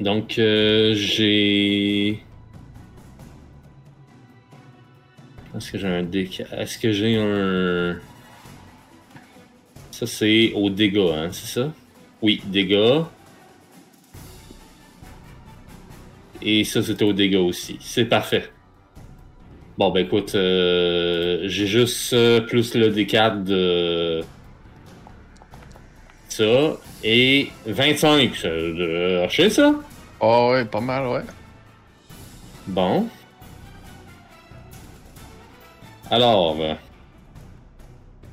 Donc, euh, j'ai. Est-ce que j'ai un dé... Est-ce que j'ai un. Ça, c'est au dégâts, hein, c'est ça? Oui, dégâts. Et ça, c'était au dégâts aussi. C'est parfait. Bon, ben écoute, euh, j'ai juste euh, plus le D4 de. Ça. Et 25 de hacher, ça? Oh, ouais, pas mal, ouais. Bon. Alors,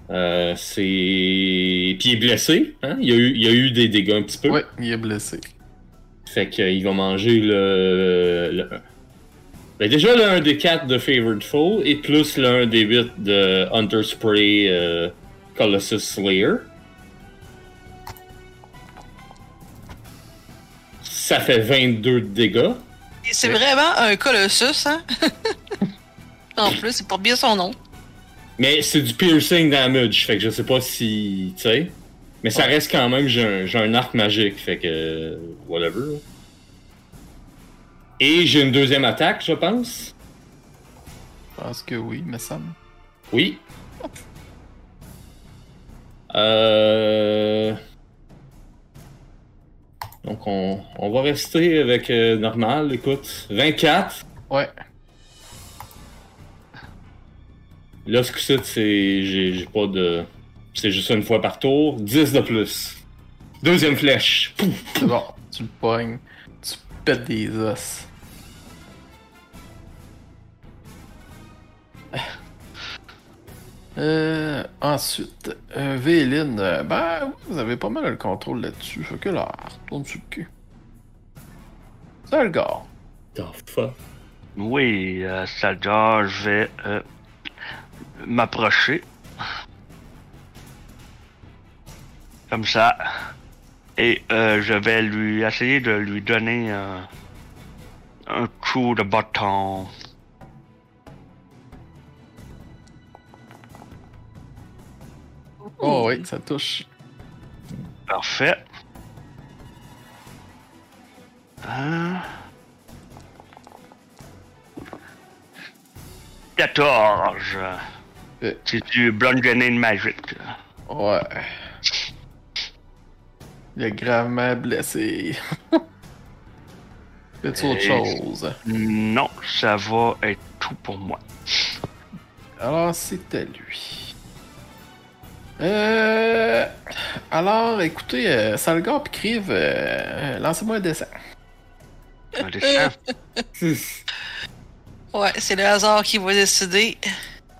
euh, c'est. Puis il est blessé, hein? Il y, a eu, il a eu des dégâts un petit peu. Ouais, il est blessé. Fait qu'il va manger le. le... Ben déjà le 1 des 4 de Favored Foe et plus le 1 des 8 de Hunter Spray euh, Colossus Slayer. Ça fait 22 de dégâts. C'est vraiment un Colossus, hein? en plus, c'est pour bien son nom. Mais c'est du piercing damage, fait que je sais pas si. Tu sais. Mais ça reste quand même, j'ai un, arc magique, fait que. Whatever. Et j'ai une deuxième attaque, je pense. Je pense que oui, me semble. Oui. Euh. Donc, on, on va rester avec euh, normal. Écoute, 24. Ouais. Là, ce que c'est, j'ai pas de. C'est juste une fois par tour. 10 de plus. Deuxième flèche. C'est bon, tu le pognes. Tu pètes des os. Euh, ensuite, euh, Véline, euh, ben, vous avez pas mal le contrôle là-dessus. Fait que là, retourne sur le cul. Fuck? Oui, euh, Salgar, je vais euh, m'approcher. Comme ça. Et euh, je vais lui essayer de lui donner euh, un coup de bâton. Oh oui, ça touche. Parfait. Hein? 14. C'est du bludgeoning magique. Ouais. Il est gravement blessé. Fais-tu autre chose? Non, ça va être tout pour moi. Alors, c'était lui. Euh. Alors, écoutez, euh, Salgar et Crive, euh, lancez-moi un dessin. Un dessin? ouais, c'est le hasard qui va décider.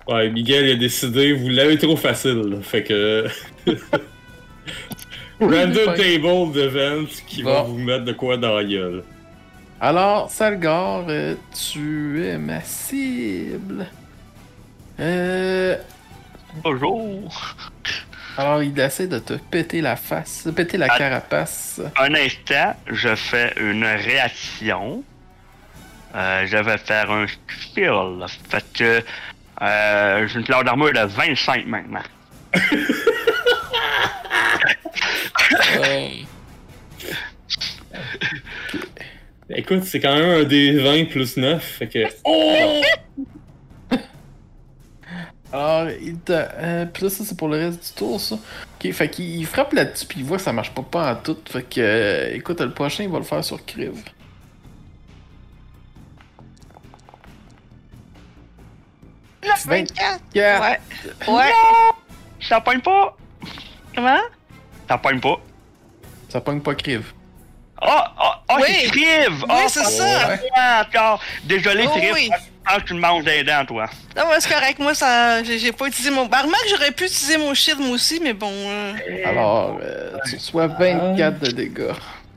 Ouais, Miguel a décidé, vous l'avez trop facile, fait que. Random table d'events qui va vous mettre de quoi dans la gueule. Alors, Salgar, euh, tu es ma cible. Euh. Bonjour. Alors, il essaie de te péter la face, péter la carapace. Un instant, je fais une réaction. Euh, je vais faire un skill. Fait que euh, j'ai une classe d'armure de 25 maintenant. Écoute, c'est quand même un des 20 plus 9, fait que... Oh! Alors, il te... Euh, puis là, ça, c'est pour le reste du tour, ça. Ok, fait qu'il frappe là-dessus, puis il voit que ça marche pas, pas en tout. Fait que, euh, écoute, le prochain, il va le faire sur Criv. La 24! Ouais. Ouais. Ça pogne pas! Comment? Ça pogne pas. Ça pogne pas Criv. Oh, oh, oh, Oui. c'est Criv! Oui, oh, c'est ça. ouais. Ah, encore. Désolé, Oh, Criv. oui. Ah, tu me manges des dents, toi. Non, mais c'est correct. Moi, ça, j'ai pas utilisé mon. Bah, remarque, j'aurais pu utiliser mon shield, moi aussi, mais bon. euh, Alors, euh, tu reçois 24 de dégâts.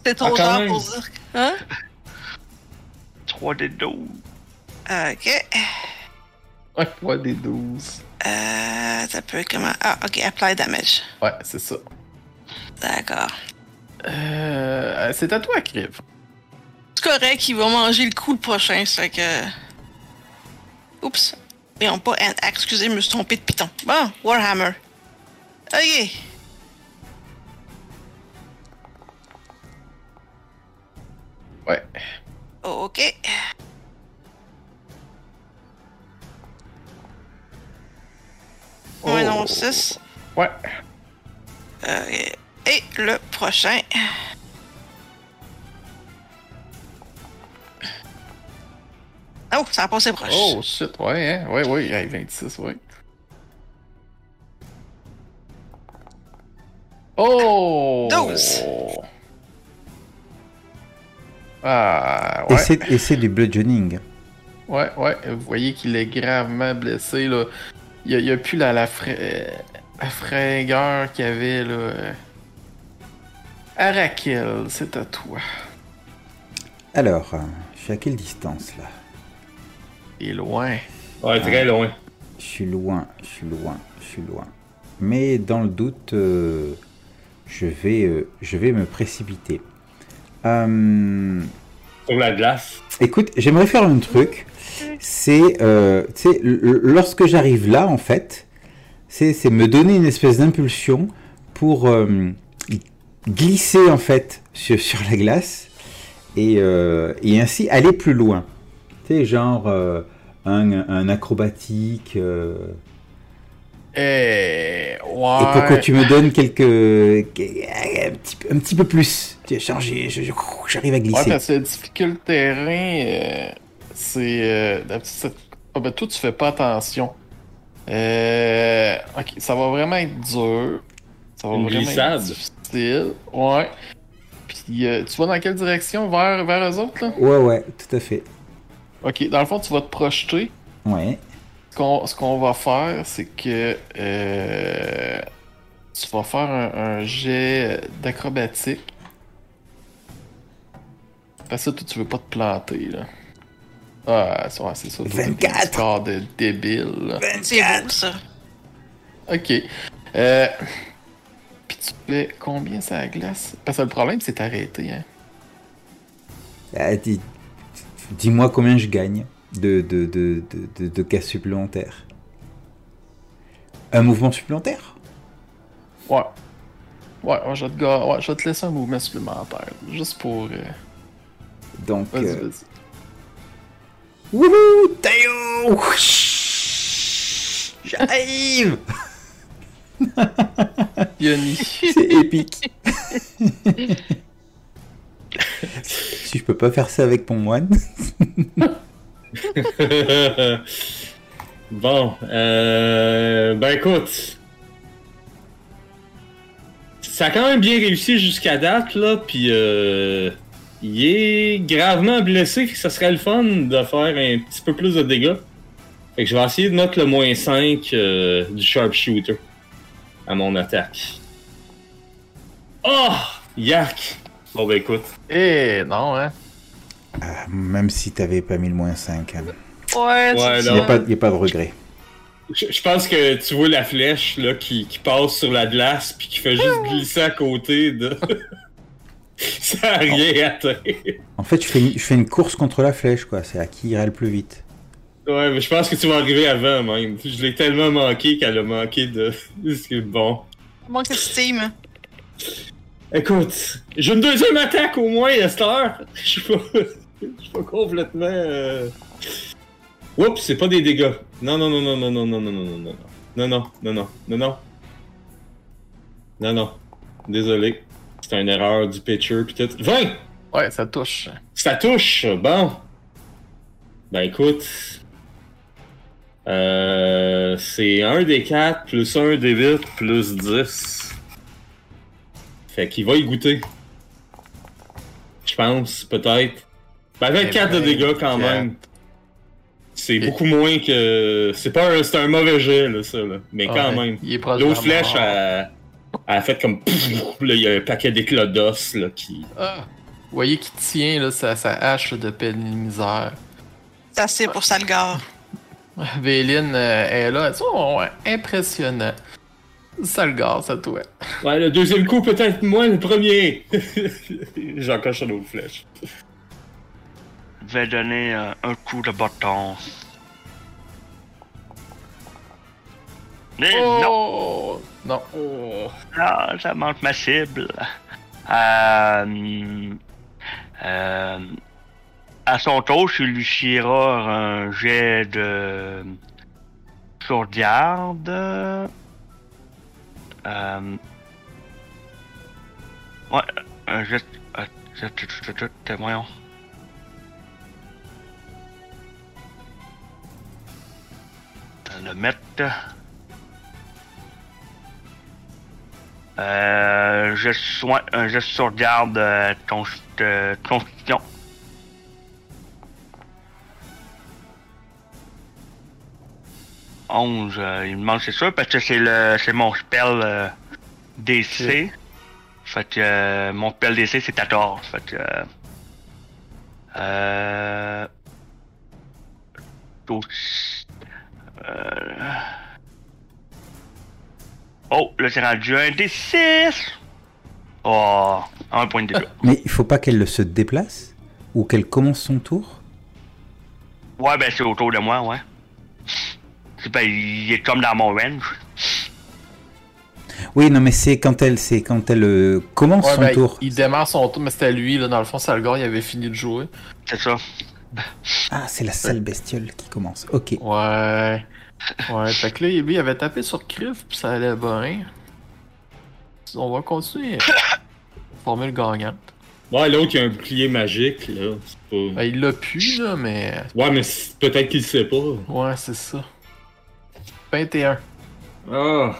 c'est trop Ah, tard pour dire. Hein? 3 des 12. Ok. Ouais, ouais, des 12. Euh. Ça peut comment. Ah, ok. Apply damage. Ouais, c'est ça. D'accord. Euh, c'est à toi, Criv. C'est correct, il va manger le coup le prochain, ça que. Oups. Et on pas axe, excusez, je me suis trompé de piton. Bon, Warhammer. Ok. Ouais. Ok. Oh. Ouais, non, 6. Ouais. Et le prochain. Oh, ça a passé proche. Oh shit, ouais, hein? Ouais, ouais, hey, 26, ouais. Oh! 12. Ah, Et ouais. c'est- Et c'est du bludgeoning. Ouais, ouais, vous voyez qu'il est gravement blessé, là. Il y a, plus la, la, fra- euh, la fringueur qu'il y avait, là. Arakel, c'est à toi. Alors, je suis à quelle distance là? Il est loin. Ouais, très loin. Je suis loin, je suis loin, je suis loin. Mais dans le doute, euh, je, vais, euh, je vais me précipiter. Euh, Sur la glace. Écoute, j'aimerais faire un truc. C'est, euh, lorsque j'arrive là, en fait, c'est c'est me donner une espèce d'impulsion pour euh, glisser, en fait, sur, sur la glace et, euh, et ainsi aller plus loin. Tu sais, genre euh, un, un acrobatique. euh, Eh, et pour que ouais. tu me donnes quelques. Un petit, peu- un petit peu plus. Tu je- j'arrive à Ouais, glisser. parce que le difficult terrain, euh, c'est. Ah, ben, toi, tu fais pas attention. Euh, ok, ça va vraiment être dur. Ça va Une vraiment glissade. être difficile. Ouais. Puis, euh, tu vas dans quelle direction? Vers, vers eux autres, là? Ouais, ouais, tout à fait. Ok, dans le fond, tu vas te projeter. Ouais. Ce qu'on, ce qu'on va faire, c'est que. euh, tu vas faire un, un jet d'acrobatique. Parce que toi, tu veux pas te planter, là. Ah, c'est ça. 24! Score de débile. 24! ça. Ok. Euh... Puis tu fais combien ça glace? Parce que le problème, c'est arrêté, hein. Ah, dis-moi combien je gagne de, de, de, de, de cas supplémentaires. Un mouvement supplémentaire? Ouais. Ouais, je vais, te ouais, je vais te laisser un mouvement supplémentaire. Juste pour. Euh... Donc. Vas-y, euh... vas-y. Wouhou! Tayo! J'arrive! Yoni. C'est épique. si je peux pas faire ça avec mon moine. bon, euh, ben écoute, ça a quand même bien réussi jusqu'à date, là, puis euh, il est gravement blessé, ça serait le fun de faire un petit peu plus de dégâts. Fait que je vais essayer de mettre le moins 5 euh, du sharpshooter à mon attaque. Oh! Yak! Bon ben écoute. Eh non, hein? Ah, même si t'avais pas mis le moins 5. Hein. Ouais, ouais Il n'y a, pas de regret. Je, pense que tu vois la flèche là, qui, qui passe sur la glace puis qui fait juste glisser à côté de. Ça a rien atteint. En fait, je fais, une, je fais une course contre la flèche, quoi. C'est à qui ira le plus vite. Ouais, mais je pense que tu vas arriver avant, même. Je l'ai tellement manqué qu'elle a manqué de. C'est bon. Manque de steam. Écoute, j'ai une deuxième attaque au moins à cette heure. Je suis pas, je suis pas complètement. Euh... Oups, c'est pas des dégâts. Non, non, non, non, non, non, non, non, non, non, non, non, non, non, non, non, non, non, non. Désolé, c'est une erreur du pitcher pis tout. 20! Ouais, ça touche. Ça touche, bon. Ben écoute, euh, c'est 1 des 4 plus 1 des 8 plus 10. Fait qu'il va y goûter. Je pense, peut-être. Ben, 24 de dégâts quand même. C'est beaucoup moins que. C'est pas un... C'est un mauvais jet, là, ça, là. Mais quand même. L'autre flèche, elle... a fait comme. là, il y a un paquet d'éclats d'os, là, qui. Ah. Vous voyez qu'il tient, là, sa, sa hache de peine et misère. C'est assez pour Salgar. Véline euh, est là. Oh, impressionnant. Ça le gars, ça toi. Ouais, le deuxième coup, peut-être moins le premier. J'en coche une autre flèche. Je vais donner euh, un coup de bâton. Mais oh! non! Non. Ah, ça manque ma cible. Euh, euh, à son tour, tu lui chieras un jet de sauvegarde. Euh... Ouais, un jet. Euh, voyons. Euh, le mettre. Euh, je soin, un geste sauvegarde euh, ton, euh, ton, 11. Euh, il me manque, c'est sûr, parce que c'est le c'est mon spell euh, DC. Fait que mon spell DC, c'est 14. Fait que. Euh. euh, euh oh, oh, là, c'est rendu un D6! Oh, un point de dégâts. Mais il faut pas qu'elle se déplace Ou qu'elle commence son tour? Ouais, ben c'est autour de moi, ouais. Ben, il est comme dans mon range. Oui, non, mais c'est quand elle, c'est quand elle euh, commence son ben, tour. Il, démarre son tour, mais c'était lui, là, dans le fond, Salgar, il avait fini de jouer. C'est ça. Ah, c'est la sale bestiole qui commence. Ok. Ouais. Ouais, fait que là, lui, il avait tapé sur Criff, puis ça allait bien. On va continuer. Former le gagnant. Ouais, l'autre, il a un bouclier magique, là. Pas... Ben, il l'a pu, là, mais. Ouais, mais peut-être qu'il sait pas. Ouais, c'est ça. 21. Ah.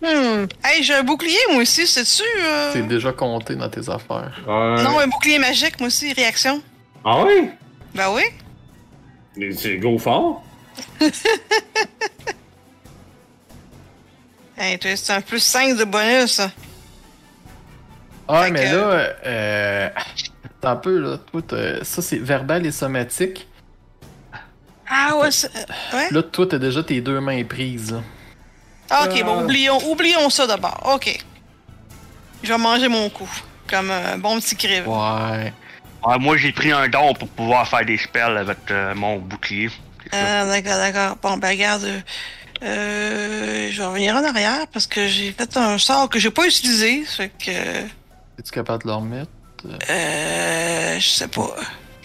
Hmm. Hey, j'ai un bouclier, moi aussi, c'est-tu? Euh... C'est déjà compté dans tes affaires. Ouais. Non, un bouclier magique, moi aussi, réaction. Ah oui? Ben oui. C'est go fort. hey, c'est un plus 5 de bonus. Ah, fait mais que... là, euh, un peu, là, ça c'est verbal et somatique. Là, toi, t'as déjà tes deux mains prises. Ah, ok, bon, oublions, oublions ça d'abord. Ok. Je vais manger mon coup. Comme un bon petit crève. Ouais. moi, j'ai pris un don pour pouvoir faire des spells avec mon bouclier. Ah, d'accord, d'accord. Bon, ben, regarde. Euh, je vais revenir en arrière parce que j'ai fait un sort que j'ai pas utilisé. Fait que. Es-tu capable de le remettre? Euh. Je sais pas.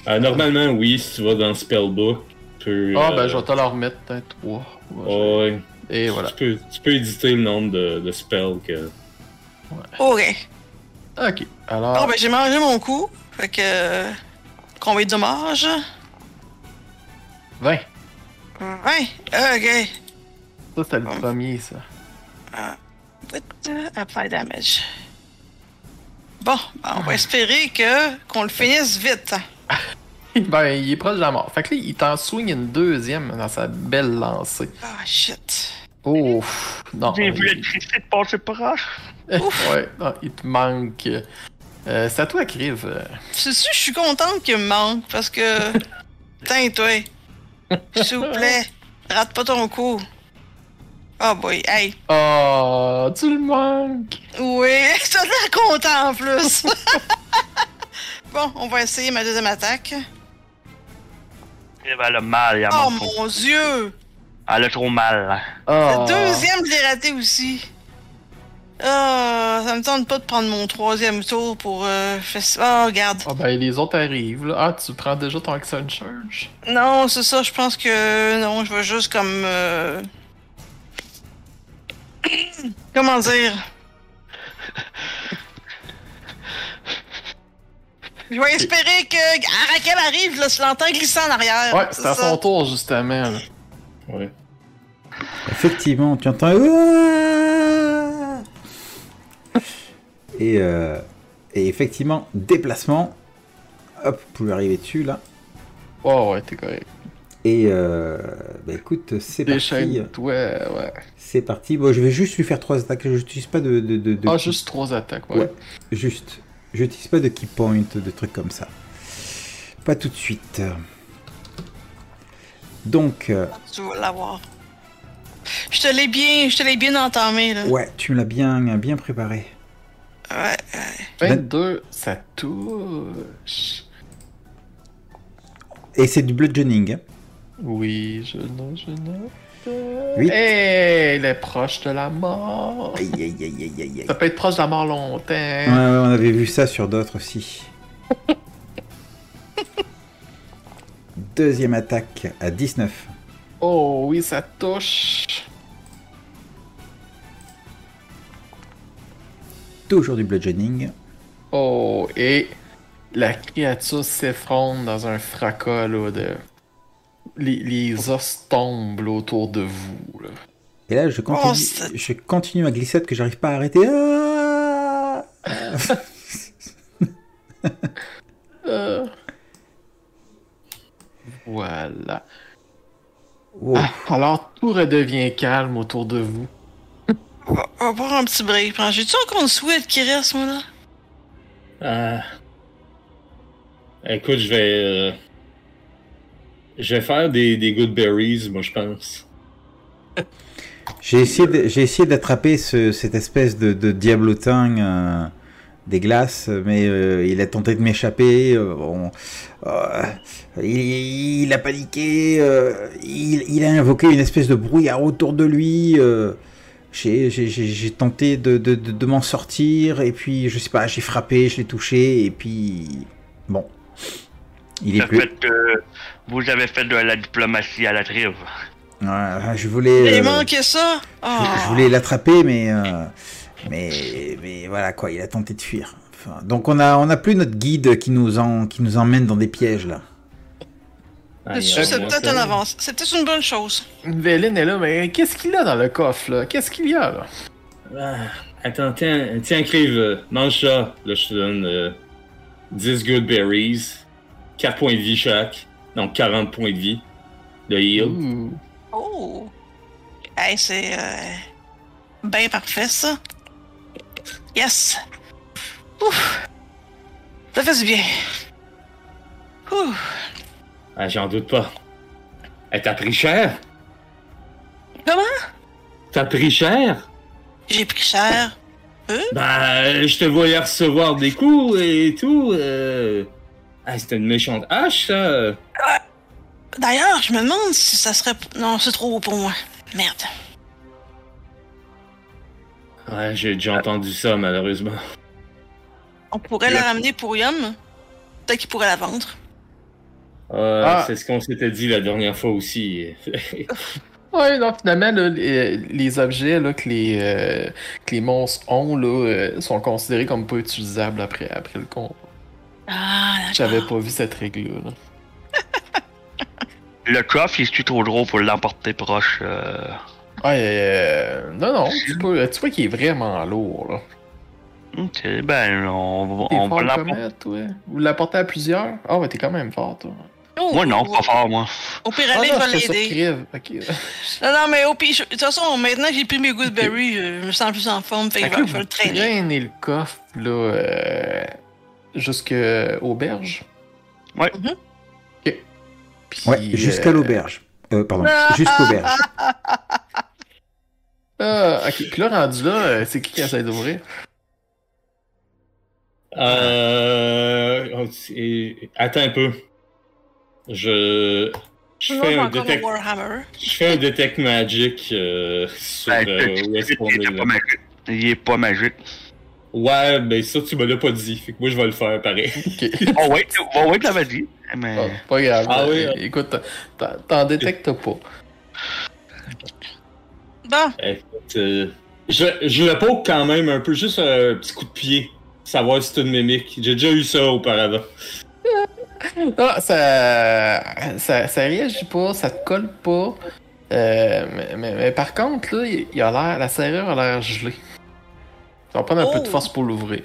Euh, normalement, oui, si tu vas dans le spellbook. Tu ah, ben, je vais te le remettre, peut-être trois. Ouais. Et voilà. Tu peux, tu peux éditer le nombre de, de spells que. Ouais. Ok. Ok. Alors. Oh, ben, j'ai mangé mon coup. Fait que. Combien de dommages? 20. 20? Ok. Ça, c'était le premier, ça. Ah. Apply damage. Bon, ben, on va espérer que qu'on le finisse vite. ben, il est proche de la mort. Fait que là, il t'en soigne une deuxième dans sa belle lancée. Ah, shit. Oh, non. J'ai vu l'électricité de passer proche. ouais, non, il te manque. Euh, c'est à toi, Criv. C'est-tu, je suis contente qu'il me manque parce que. Tiens, toi. S'il vous plaît, rate pas ton coup. Oh boy, hey. Oh, tu le manques. Oui, ça l'air content en plus. bon, on va essayer ma deuxième attaque. Elle a le mal, il a Oh mon dieu! Elle a trop mal. Oh. La deuxième, je l'ai raté aussi. Ah, oh, ça me tente pas de prendre mon troisième tour pour euh, Oh, regarde. Ah, oh, ben les autres arrivent, là. Ah, tu prends déjà ton Action Charge? Non, c'est ça, je pense que. Non, je vais juste comme. Euh... Comment dire? Je vais espérer que Raquel arrive, là, je l'entends glisser en arrière. Ouais, c'est à son tour, justement. Ouais. Effectivement, tu entends. Et, euh, et effectivement, déplacement. Hop, vous pouvez arriver dessus là. Oh ouais, t'es correct. Et euh, bah écoute, c'est parti. Ouais, ouais. C'est parti. Bon, je vais juste lui faire trois attaques. Je n'utilise pas de, de, de, Ah, juste trois attaques, ouais. ouais. Juste. Je n'utilise pas de key point, de trucs comme ça. Pas tout de suite. Donc. Euh, tu l'avoir. Je te l'ai bien, je te l'ai bien entamé là. Ouais, tu me l'as bien, bien préparé. Ouais. 22, ça touche. Et c'est du bludgeoning. Hein. Oui, je ne, je ne. 8. Hey, il est proche de la mort. Ça peut être proche de la mort longtemps. Ouais, on avait vu ça sur d'autres aussi. Deuxième attaque à 19. Oh oui, ça touche. Toujours du bludgeoning. Oh, et la créature s'effondre dans un fracas là, de les, os tombent autour de vous. Et là, je continue, oh, je continue ma glissade que j'arrive pas à arrêter. Ah euh. Voilà. Ah, alors tout redevient calme autour de vous. On va, voir un petit break. J'ai-tu encore une souhaite qui reste, moi, là? Euh... Écoute, je vais... Euh, je vais faire des, des good berries, moi, je pense. J'ai essayé d'attraper cette espèce de, de diablotin euh, des glaces, mais euh, il a tenté de m'échapper. Euh, il, il, a paniqué. Il, il, a invoqué une espèce de brouillard autour de lui. j'ai tenté de, de, de m'en sortir, et puis, je sais pas, j'ai frappé, je l'ai touché, et puis... Bon. Il est plus... vous avez fait de la diplomatie à la trive. Ouais, je voulais. Il euh, manquait ça. Je, oh. voulais l'attraper, mais, euh, mais mais voilà quoi, il a tenté de fuir. Enfin, donc on a on a plus notre guide qui nous en qui nous emmène dans des pièges là. c'est peut-être en avance. C'est peut-être une bonne chose. Véline est là, mais qu'est-ce qu'il a dans le coffre là? Qu'est-ce qu'il y a là? Ah, Attends, tiens, tiens, Clive, mange ça. Là, je te donne 10 euh, good berries. 4 points de vie chaque. Donc 40 points de vie. De heal. Oh! Hey, c'est euh, bien parfait ça. Yes! Ouf! Ça fait du bien. Ouf! Ah, j'en doute pas. Elle t'a pris cher? Comment? T'as pris cher? J'ai pris cher. Euh? Ben, je te voyais recevoir des coups et tout. Euh... Ah, c'était une méchante hache, ça. D'ailleurs, je me demande si ça serait. Non, c'est trop haut pour moi. Merde. Ouais, j'ai déjà entendu ça, malheureusement. On pourrait la ramener pour Yum. Peut-être qu'il pourrait la vendre. ah. C'est ce qu'on s'était dit la dernière fois aussi. ouais, non, finalement, les, objets là, que, les, euh, que les monstres ont là, euh, sont considérés comme pas utilisables après, après le compte. Ah, J'avais pas vu cette règle-là. le coffre, il est trop gros pour l'emporter proche. Euh... Ouais, euh, non, non, tu, peux, tu vois qu'il est vraiment lourd, là. Ok, ben, on, on va l'apporter. Vous l'apportez à plusieurs? Ah, oh, mais t'es quand même fort, toi. Oh, moi, non, pas fort, moi. Au pire, allez, ah, vais l'aider. Non, non, mais au pire, de toute façon, maintenant que j'ai pris mes Goodberry, je me sens plus en forme, fait que je vais le traîner. traîner le coffre, là, euh, jusqu'au berge. Ouais. Mm -hmm. Ok. Puis, ouais, jusqu'à euh... l'auberge. Euh, pardon, jusqu'au berge. Ah, ok. Puis là, rendu là, euh, c'est qui qui essaie d'ouvrir? Euh... Attends un peu. Je... Je fais, un detect... je fais un detect magic euh, sur ben, euh, où est-ce qu'on est. Pas magique. Il est pas magique. Ouais, ben ça, tu me l'as pas dit. Fait que moi, je vais le faire pareil. Okay. ouais, ouais, tu l'avais dit. Mais... Ah, pas grave. Ah, oui, Écoute, t'en détectes pas. Bon. Écoute, euh, je, je le poke quand même un peu, juste un petit coup de pied. Savoir si c'est une mimique. J'ai déjà eu ça auparavant. non, ça, ça, ça réagit pas, ça te colle pas. Euh, mais, mais, par contre, là, il a l'air, la serrure a l'air gelée. Ça va prendre un peu de oh. force pour l'ouvrir.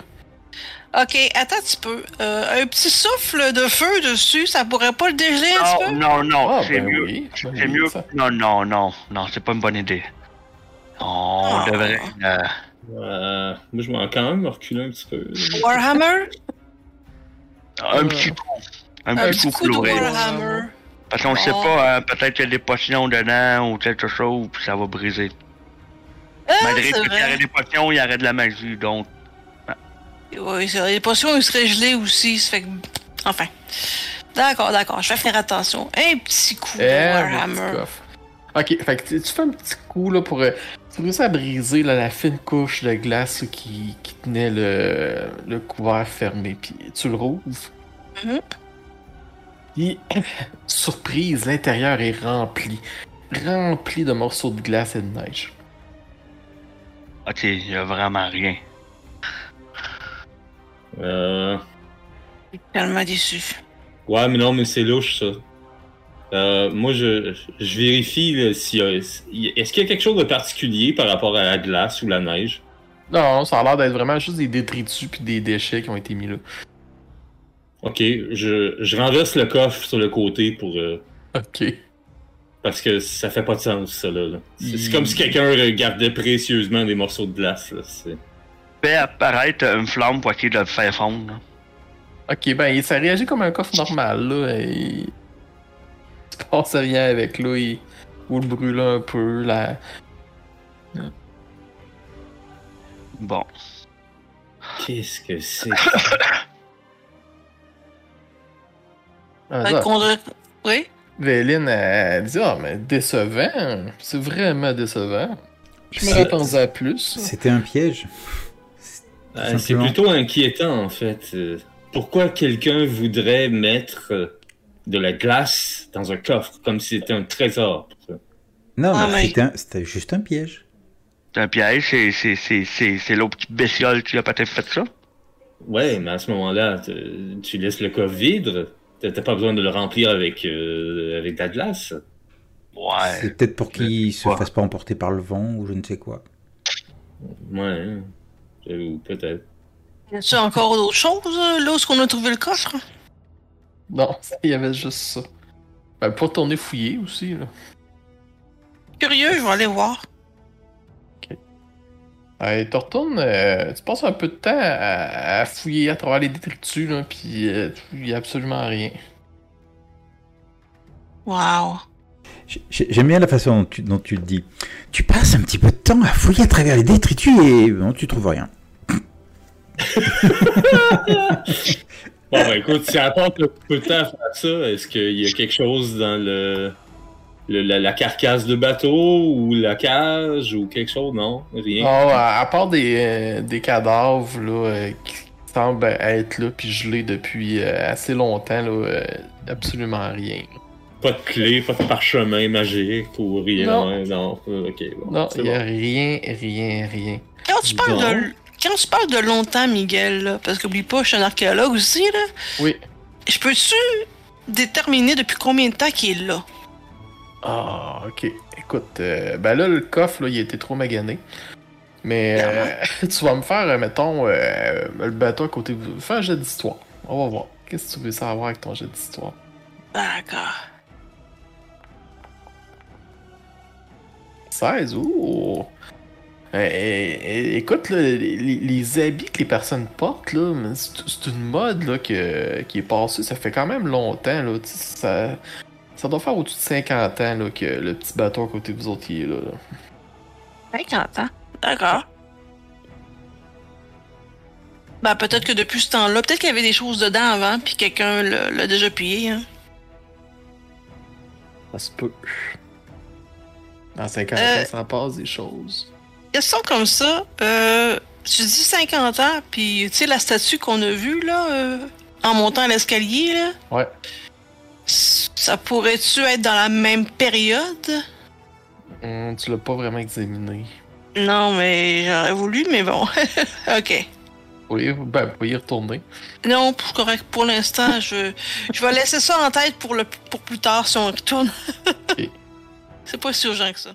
Ok, attends un petit peu. Euh, un petit souffle de feu dessus, ça pourrait pas le dégeler un petit peu? Non, non, ah, c'est ben mieux. Oui, c'est mieux. Non, non, non, non, c'est pas une bonne idée. On ah. devrait. Euh... Euh, moi, je vais quand même reculer un petit peu. Warhammer? Un petit coup. Un, petit coup, pour Warhammer. Parce qu'on ne sait pas, hein, peut-être qu'il y a des potions dedans ou quelque chose, puis ça va briser. Ah, Malgré qu'il y aurait des potions, il y aurait de la magie, donc. Oui, les potions, ils seraient gelés aussi, ça fait que. Enfin. D'accord, d'accord, je vais faire attention. Un petit coup de eh, Warhammer. Ok, fait que tu, fais un petit coup là pour. Euh, tu réussis à briser là, la fine couche de glace qui, qui tenait le, le, couvert fermé, puis tu le rouvres. Mm Puis, surprise, l'intérieur est rempli. Rempli de morceaux de glace et de neige. Ok, il y a vraiment rien. Euh. Tellement déçu. Ouais, mais non, mais c'est louche ça. Euh, moi, je, je vérifie si est-ce qu'il y a quelque chose de particulier par rapport à la glace ou la neige? Non, ça a l'air d'être vraiment juste des détritus puis des déchets qui ont été mis là. Ok, je, je renverse le coffre sur le côté pour. Euh, ok. Parce que ça fait pas de sens, ça là. C'est comme si quelqu'un regardait précieusement des morceaux de glace. Là. Fait apparaître une flamme pour qu'il le faire fondre. Ok, ben ça réagit comme un coffre normal là. Et se passe rien avec lui. Ou le brûler un peu, là. Bon. Qu'est-ce que c'est? ah, Oui? Véline, elle dit Ah, mais décevant. C'est vraiment décevant. Je me m'attendais à plus. C'était un piège. c'est plutôt inquiétant, en fait. Pourquoi quelqu'un voudrait mettre de la glace dans un coffre, comme si c'était un trésor? Non, ah, mais c'était juste un piège. C'est un piège, c'est l'autre petite bestiole qui a peut-être fait ça? Ouais, mais à ce moment-là, tu laisses le coffre vide. T'as pas besoin de le remplir avec, euh, avec de la glace. Ouais. C'est peut-être pour qu'il se fasse pas emporter par le vent ou je ne sais quoi. Ouais, peut-être. Y a-t-il encore d'autres choses, euh, là où qu'on a trouvé le coffre? Non, il y avait juste ça. Ben, pas tourner fouiller aussi, là. Curieux, je vais aller voir. Ok. tu retournes, euh, tu passes un peu de temps à, fouiller à travers les détritus, là, puis euh, il n'y a absolument rien. Wow. J'aime bien la façon dont tu, dont tu, le dis. Tu passes un petit peu de temps à fouiller à travers les détritus et non, tu trouves rien. bon, ben écoute, si elle passe peu de temps à faire ça, est-ce qu'il y a quelque chose dans le, la, carcasse de bateau ou la cage ou quelque chose? Non, rien. Oh, à, part des, euh, des cadavres là, euh, qui semblent être là puis gelés depuis euh, assez longtemps, là, absolument rien. Pas de clé, pas de parchemin magique ou rien. Non, non. ok. non, il n'y a rien, rien, rien. Quand tu parles de quand tu parles de longtemps, Miguel, parce qu'oublie pas, je suis un archéologue aussi, là. Oui. Je peux-tu déterminer depuis combien de temps qu'il est là? Ah, ok. Écoute, euh, ben là, le coffre, là, il a été trop magané. Mais euh, tu vas me faire, euh, mettons, le bateau à côté. Fais un jet d'histoire. On va voir. Qu'est-ce que tu veux savoir avec ton jet d'histoire? D'accord. 16, ouh! écoute, les, habits que les personnes portent, c'est une mode là, qui est passée. Ça fait quand même longtemps. Là, ça, ça doit faire au-dessus de 50 ans là, que le petit bateau à côté de vous autres est là. 50 ans? D'accord. Ben, peut-être que depuis ce temps-là, peut-être qu'il y avait des choses dedans avant, puis quelqu'un l'a déjà pillé. Hein. Ça se peut. Dans 50 euh, ans, ça passe des choses question comme ça. Euh, tu dis 50 ans, puis tu sais, la statue qu'on a vue, là, euh, en montant l'escalier, là? Ouais. Ça pourrait-tu être dans la même période? Hum, tu l'as pas vraiment examiné. Non, mais j'aurais voulu, mais bon. ok. Oui, ben, vous pouvez y retourner. Non, pour, correct. Pour l'instant, je, je vais laisser ça en tête pour, le, pour plus tard si on retourne. C'est pas si urgent que ça.